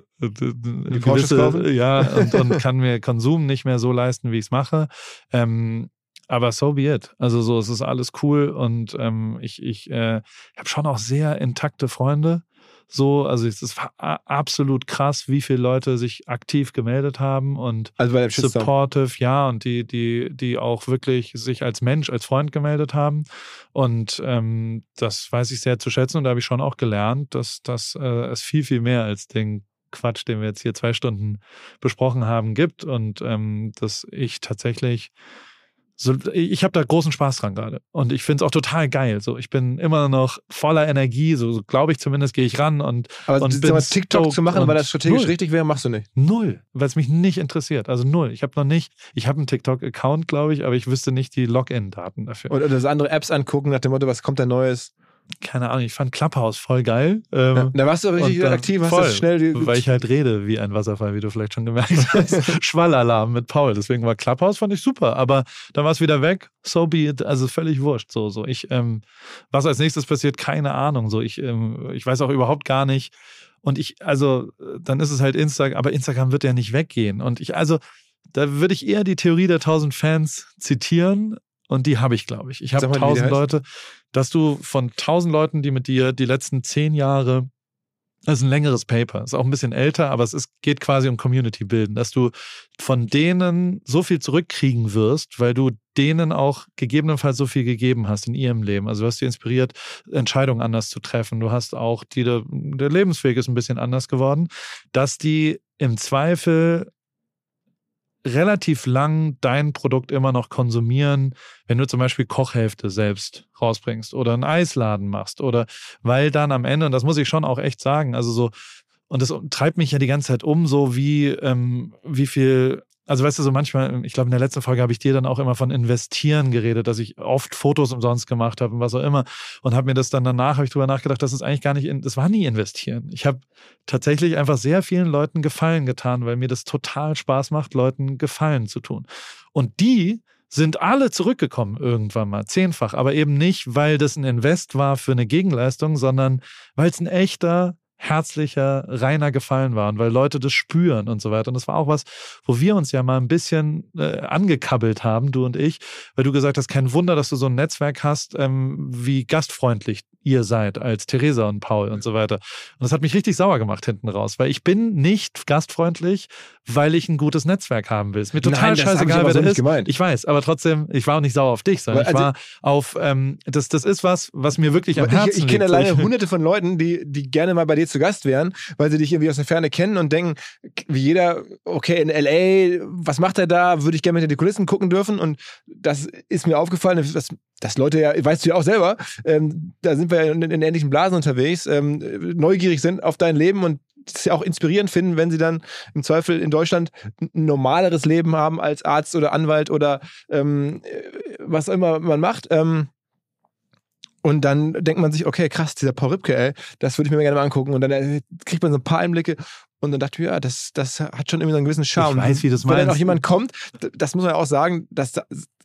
kaufen? ja, und, und kann mir Konsum nicht mehr so leisten, wie ich es mache. Ähm, aber so be it. Also so, es ist alles cool und ähm, ich, ich äh, habe schon auch sehr intakte Freunde. So, also es ist absolut krass, wie viele Leute sich aktiv gemeldet haben und Also supportive, ja, und die, die, die auch wirklich sich als Mensch, als Freund gemeldet haben. Und ähm, das weiß ich sehr zu schätzen und da habe ich schon auch gelernt, dass, dass äh, es viel, viel mehr als den Quatsch, den wir jetzt hier zwei Stunden besprochen haben, gibt und ähm, dass ich tatsächlich so, ich habe da großen Spaß dran gerade und ich finde es auch total geil. So, ich bin immer noch voller Energie, so, so glaube ich zumindest, gehe ich ran und Aber und mal, TikTok zu machen, weil das strategisch null. richtig wäre, machst du nicht. Null, weil es mich nicht interessiert. Also null. Ich habe noch nicht, ich habe einen TikTok-Account, glaube ich, aber ich wüsste nicht die Login-Daten dafür. Und, und das andere Apps angucken nach dem Motto, was kommt da Neues? Keine Ahnung, ich fand Clubhouse voll geil. Ähm, Ja, da warst du richtig aktiv, hast voll, das schnell. die- Weil ich halt rede wie ein Wasserfall, wie du vielleicht schon gemerkt hast. Schwallalarm mit Paul. Deswegen war Clubhouse fand ich super. Aber dann war es wieder weg. So be it. Also völlig wurscht. So, so. Ich, ähm, was als nächstes passiert, keine Ahnung. So, ich, ähm, ich weiß auch überhaupt gar nicht. Und ich, also, dann ist es halt Instagram, aber Instagram wird ja nicht weggehen. Und ich, also, da würde ich eher die Theorie der 1000 Fans zitieren. Und die habe ich, glaube ich. Ich habe Sag mal, wie die 1000 heißt. Leute, dass du von 1000 Leuten, die mit dir die letzten zehn Jahre das ist ein längeres Paper, ist auch ein bisschen älter, aber es ist, geht quasi um Community bilden, dass du von denen so viel zurückkriegen wirst, weil du denen auch gegebenenfalls so viel gegeben hast in ihrem Leben. Also du hast die inspiriert, Entscheidungen anders zu treffen. Du hast auch, die, der Lebensweg ist ein bisschen anders geworden, dass die im Zweifel relativ lang dein Produkt immer noch konsumieren, wenn du zum Beispiel Kochhälfte selbst rausbringst oder einen Eisladen machst oder weil dann am Ende, und das muss ich schon auch echt sagen, also so, und das treibt mich ja die ganze Zeit um, so wie, ähm, wie viel, also weißt du, so manchmal, ich glaube, in der letzten Folge habe ich dir dann auch immer von Investieren geredet, dass ich oft Fotos umsonst gemacht habe und was auch immer. Und habe mir das dann danach, habe ich drüber nachgedacht, das ist eigentlich gar nicht, in, das war nie investieren. Ich habe tatsächlich einfach sehr vielen Leuten Gefallen getan, weil mir das total Spaß macht, Leuten Gefallen zu tun. Und die sind alle zurückgekommen irgendwann mal, zehnfach, aber eben nicht, weil das ein Invest war für eine Gegenleistung, sondern weil es ein echter, herzlicher, reiner Gefallen war und weil Leute das spüren und so weiter. Und das war auch was, wo wir uns ja mal ein bisschen äh, angekabbelt haben, du und ich, weil du gesagt hast, kein Wunder, dass du so ein Netzwerk hast, ähm, wie gastfreundlich ihr seid als Theresa und Paul und so weiter. Und das hat mich richtig sauer gemacht hinten raus, weil ich bin nicht gastfreundlich, weil ich ein gutes Netzwerk haben will. Ist mir total Nein, das scheißegal, wer so nicht ist. gemeint. Ich weiß, aber trotzdem, ich war auch nicht sauer auf dich, sondern Weil, ich also- war auf, ähm, das, das ist was, was mir wirklich am Herzen ich, ich kenne alleine Ich- hunderte von Leuten, die, die gerne mal bei dir zu Gast wären, weil sie dich irgendwie aus der Ferne kennen und denken, wie jeder, okay, in L.A., was macht er da? Würde ich gerne hinter die Kulissen gucken dürfen. Und das ist mir aufgefallen, dass, dass Leute ja, weißt du ja auch selber, ähm, da sind wir ja in, in ähnlichen Blasen unterwegs, ähm, neugierig sind auf dein Leben und es ja auch inspirierend finden, wenn sie dann im Zweifel in Deutschland ein normaleres Leben haben als Arzt oder Anwalt oder ähm, was auch immer man macht. Ähm, und dann denkt man sich, okay, krass, dieser Paul Ripke, ey, das würde ich mir gerne mal angucken. Und dann äh, kriegt man so ein paar Einblicke und dann dachte ich, ja, das, das hat schon irgendwie so einen gewissen Charme. Ich weiß, wie das Wenn dann meinst. auch jemand kommt, das muss man ja auch sagen, das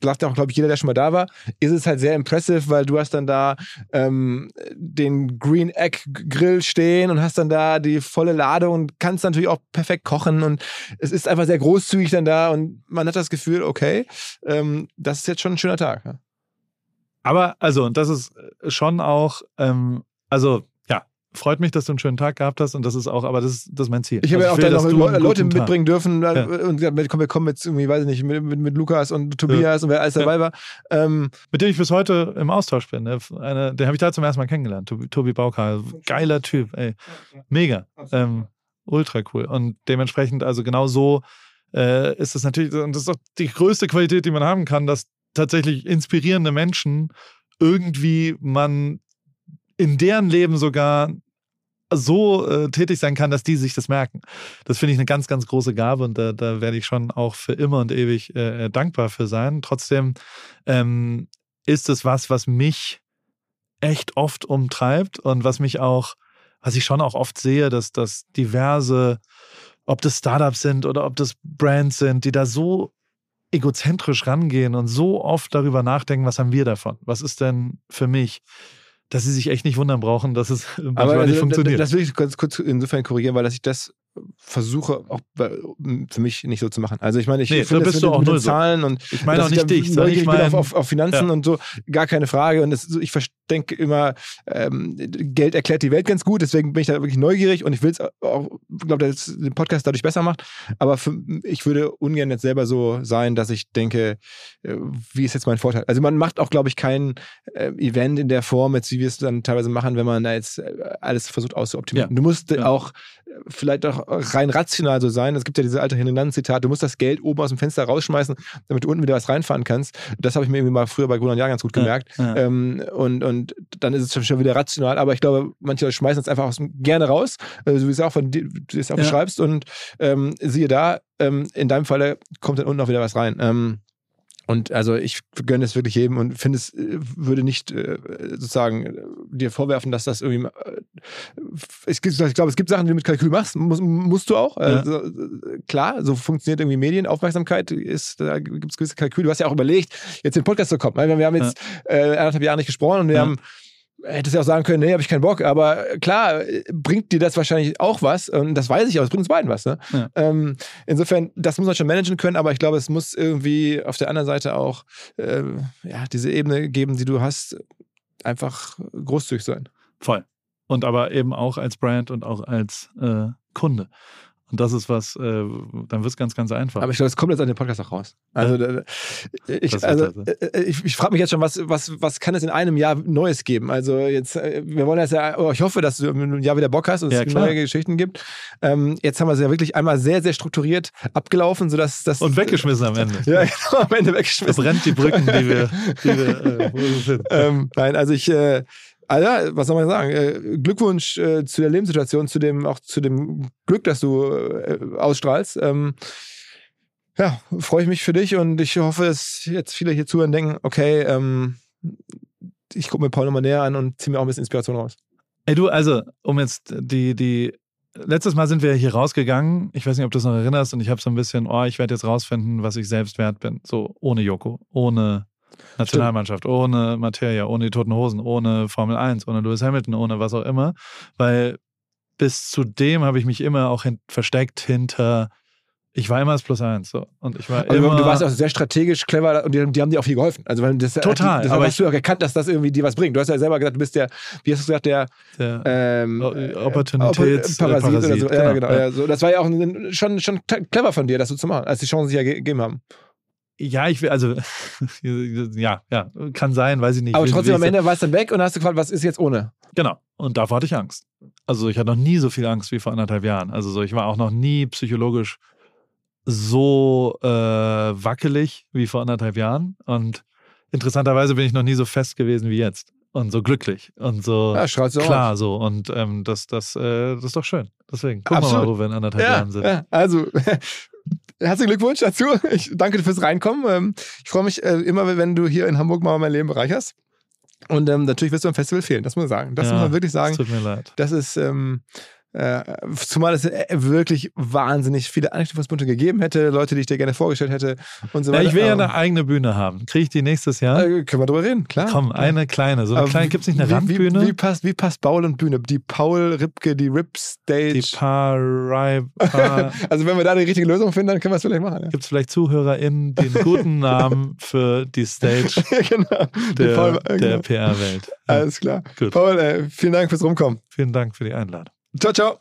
sagt ja auch, glaube ich, jeder, der schon mal da war, ist es halt sehr impressive, weil du hast dann da ähm, den Green Egg Grill stehen und hast dann da die volle Ladung und kannst natürlich auch perfekt kochen und es ist einfach sehr großzügig dann da und man hat das Gefühl, okay, ähm, das ist jetzt schon ein schöner Tag. Ja. Aber also, und das ist schon auch, ähm, also freut mich, dass du einen schönen Tag gehabt hast und das ist auch, aber das ist, das ist mein Ziel. Ich habe also ja auch will, dann noch Leute guten Tag- mitbringen dürfen Ja. und gesagt, komm, wir kommen jetzt irgendwie, weiß ich nicht, mit, mit, mit Lukas und Tobias und wer alles dabei war. Ähm, Mit dem ich bis heute im Austausch bin. Ne? Eine, den habe ich da zum ersten Mal kennengelernt. Tobi, Tobi Baukar. Geiler Typ, ey. Mega. Ähm, ultra cool. Und dementsprechend, also genau so äh, ist es natürlich, und das ist doch die größte Qualität, die man haben kann, dass tatsächlich inspirierende Menschen irgendwie man in deren Leben sogar so äh, tätig sein kann, dass die sich das merken. Das finde ich eine ganz, ganz große Gabe und da, da werde ich schon auch für immer und ewig äh, dankbar für sein. Trotzdem ähm, ist es was, was mich echt oft umtreibt und was mich auch, was ich schon auch oft sehe, dass, dass diverse, ob das Startups sind oder ob das Brands sind, die da so egozentrisch rangehen und so oft darüber nachdenken, was haben wir davon? Was ist denn für mich? Dass sie sich echt nicht wundern brauchen, dass es manchmal Aber nicht also, funktioniert. das will ich ganz kurz insofern korrigieren, weil dass ich das versuche auch bei, für mich nicht so zu machen. Also ich meine, ich Nee, finde da das mit, den null so. Zahlen und ich meine auch nicht dich, ich bin meine, auf, auf, Finanzen ja. und so, gar keine Frage. Und das, ich denke immer, ähm, Geld erklärt die Welt ganz gut, deswegen bin ich da wirklich neugierig und ich will es auch, glaube, dass es den Podcast dadurch besser macht. Aber für, ich würde ungern jetzt selber so sein, dass ich denke, äh, wie ist jetzt mein Vorteil? Also man macht auch, glaube ich, kein äh, Event in der Form, jetzt wie wir es dann teilweise machen, wenn man da jetzt äh, alles versucht auszuoptimieren. Ja. Du musst Ja. auch äh, vielleicht auch rein rational so sein. Es gibt ja diese alte Hernandez-Zitat, du musst das Geld oben aus dem Fenster rausschmeißen, damit du unten wieder was reinfahren kannst. Das habe ich mir irgendwie mal früher bei Gunnar Jahr ganz gut gemerkt. ja. Ähm, und, und dann ist es schon wieder rational, aber ich glaube, manche Leute schmeißen es einfach aus, gerne raus, äh, so wie es auch von dir, du es auch Ja. beschreibst. Und ähm, siehe da, ähm, in deinem Falle kommt dann unten auch wieder was rein. Ähm, und also ich gönne es wirklich jedem und finde es äh, würde nicht äh, sozusagen äh, dir vorwerfen, dass das irgendwie äh, gibt, ich glaube, es gibt Sachen, die du mit Kalkül machst, muss, musst du auch. Also, äh, klar, so funktioniert irgendwie Medien. Aufmerksamkeit ist, da gibt es gewisse Kalkül. Du hast ja auch überlegt, jetzt den Podcast zu kommen. Weil Wir haben jetzt äh, anderthalb Jahre nicht gesprochen und wir Ja. haben Hättest ja auch sagen können, nee, habe ich keinen Bock. Aber klar, bringt dir das wahrscheinlich auch was. Und das weiß ich auch. Es bringt uns beiden was. Ne? Ja. Ähm, insofern, das muss man schon managen können. Aber ich glaube, es muss irgendwie auf der anderen Seite auch äh, ja, diese Ebene geben, die du hast, einfach großzügig sein. Voll. Und aber eben auch als Brand und auch als äh, Kunde. Und das ist was, äh, dann wird es ganz, ganz einfach. Aber ich glaube, es kommt jetzt an dem Podcast auch raus. Also, äh, ich, also, also. äh, ich, ich frage mich jetzt schon, was, was, was kann es in einem Jahr Neues geben? Also jetzt, äh, wir wollen das ja, oh, ich hoffe, dass du im Jahr wieder Bock hast und Ja, es klar. neue Geschichten gibt. Ähm, jetzt haben wir es ja wirklich einmal sehr, sehr strukturiert abgelaufen, sodass das. und weggeschmissen am Ende. Ja, genau, am Ende weggeschmissen. Verbrennt die Brücken, die wir, die wir äh, wo sind. ähm, nein, also ich, äh, Alter, was soll man sagen? Äh, Glückwunsch äh, zu der Lebenssituation, zu dem, auch zu dem Glück, das du äh, ausstrahlst. Ähm, ja, freue ich mich für dich und ich hoffe, dass jetzt viele hier zuhören denken, okay, ähm, ich gucke mir Paul nochmal näher an und ziehe mir auch ein bisschen Inspiration raus. Ey, du, also, um jetzt die, die, letztes Mal sind wir hier rausgegangen. Ich weiß nicht, ob du das noch erinnerst und ich habe so ein bisschen, oh, ich werde jetzt rausfinden, was ich selbst wert bin. So, ohne Joko, ohne Nationalmannschaft, ohne Materia, ohne die Toten Hosen, ohne Formel 1, ohne Lewis Hamilton, ohne was auch immer. Weil bis zu dem habe ich mich immer auch hin, versteckt hinter, ich war immer das Plus eins. So. Und ich war Aber immer. du warst auch sehr strategisch clever und die, die haben dir auch viel geholfen. Also weil das, Total, Das, aber hast du auch erkannt, dass das irgendwie dir was bringt. Du hast ja selber gesagt, du bist der, wie hast du gesagt, der der, ähm, äh, Opportunitäts- Oppor- Parasit, oder so. Parasit, Ja, genau. genau. Ja, so. Das war ja auch ein, schon, schon clever von dir, das so zu machen, als die Chancen sich ja ge- gegeben haben. Ja, ich will, also, ja, ja, kann sein, weiß ich nicht. Aber trotzdem am Ende war es dann weg und hast du gefragt, was ist jetzt ohne? Genau. Und davor hatte ich Angst. Also ich hatte noch nie so viel Angst wie vor anderthalb Jahren. Also so, ich war auch noch nie psychologisch so äh, wackelig wie vor anderthalb Jahren. Und interessanterweise bin ich noch nie so fest gewesen wie jetzt. und so glücklich und so Ja, klar so. Und ähm, das, das, äh, das ist doch schön. Deswegen gucken wir Absolut. mal, wo wir in anderthalb Ja, Jahren sind. ja, also herzlichen Glückwunsch dazu. Ich danke dir fürs Reinkommen. Ähm, Ich freue mich äh, immer, wenn du hier in Hamburg mal mein Leben bereicherst. Und ähm, natürlich wirst du am Festival fehlen, das muss man sagen. Das Ja, muss man wirklich Es sagen. tut mir leid. Das ist, ähm, äh, zumal es äh, wirklich wahnsinnig viele Anknüpfungspunkte gegeben hätte, Leute, die ich dir gerne vorgestellt hätte und so Ja, weiter. ich will ja Aber, eine eigene Bühne haben. Kriege ich die nächstes Jahr? äh, können wir drüber reden, klar. Komm, eine kleine. So eine Aber kleine, wie- gibt es nicht eine wie, Randbühne? Wie, wie, passt, wie passt Paul und Bühne? Die Paul Ripke, die Rip Stage. die Paar also wenn wir da die richtige Lösung finden, dann können wir es vielleicht machen. Gibt es vielleicht ZuhörerInnen, die einen guten Namen für die Stage Ja, genau. Der, äh, der genau. PR-Welt? Ja, Alles klar. Gut. Paul, äh, vielen Dank fürs Rumkommen. Vielen Dank für die Einladung. Ciao, ciao.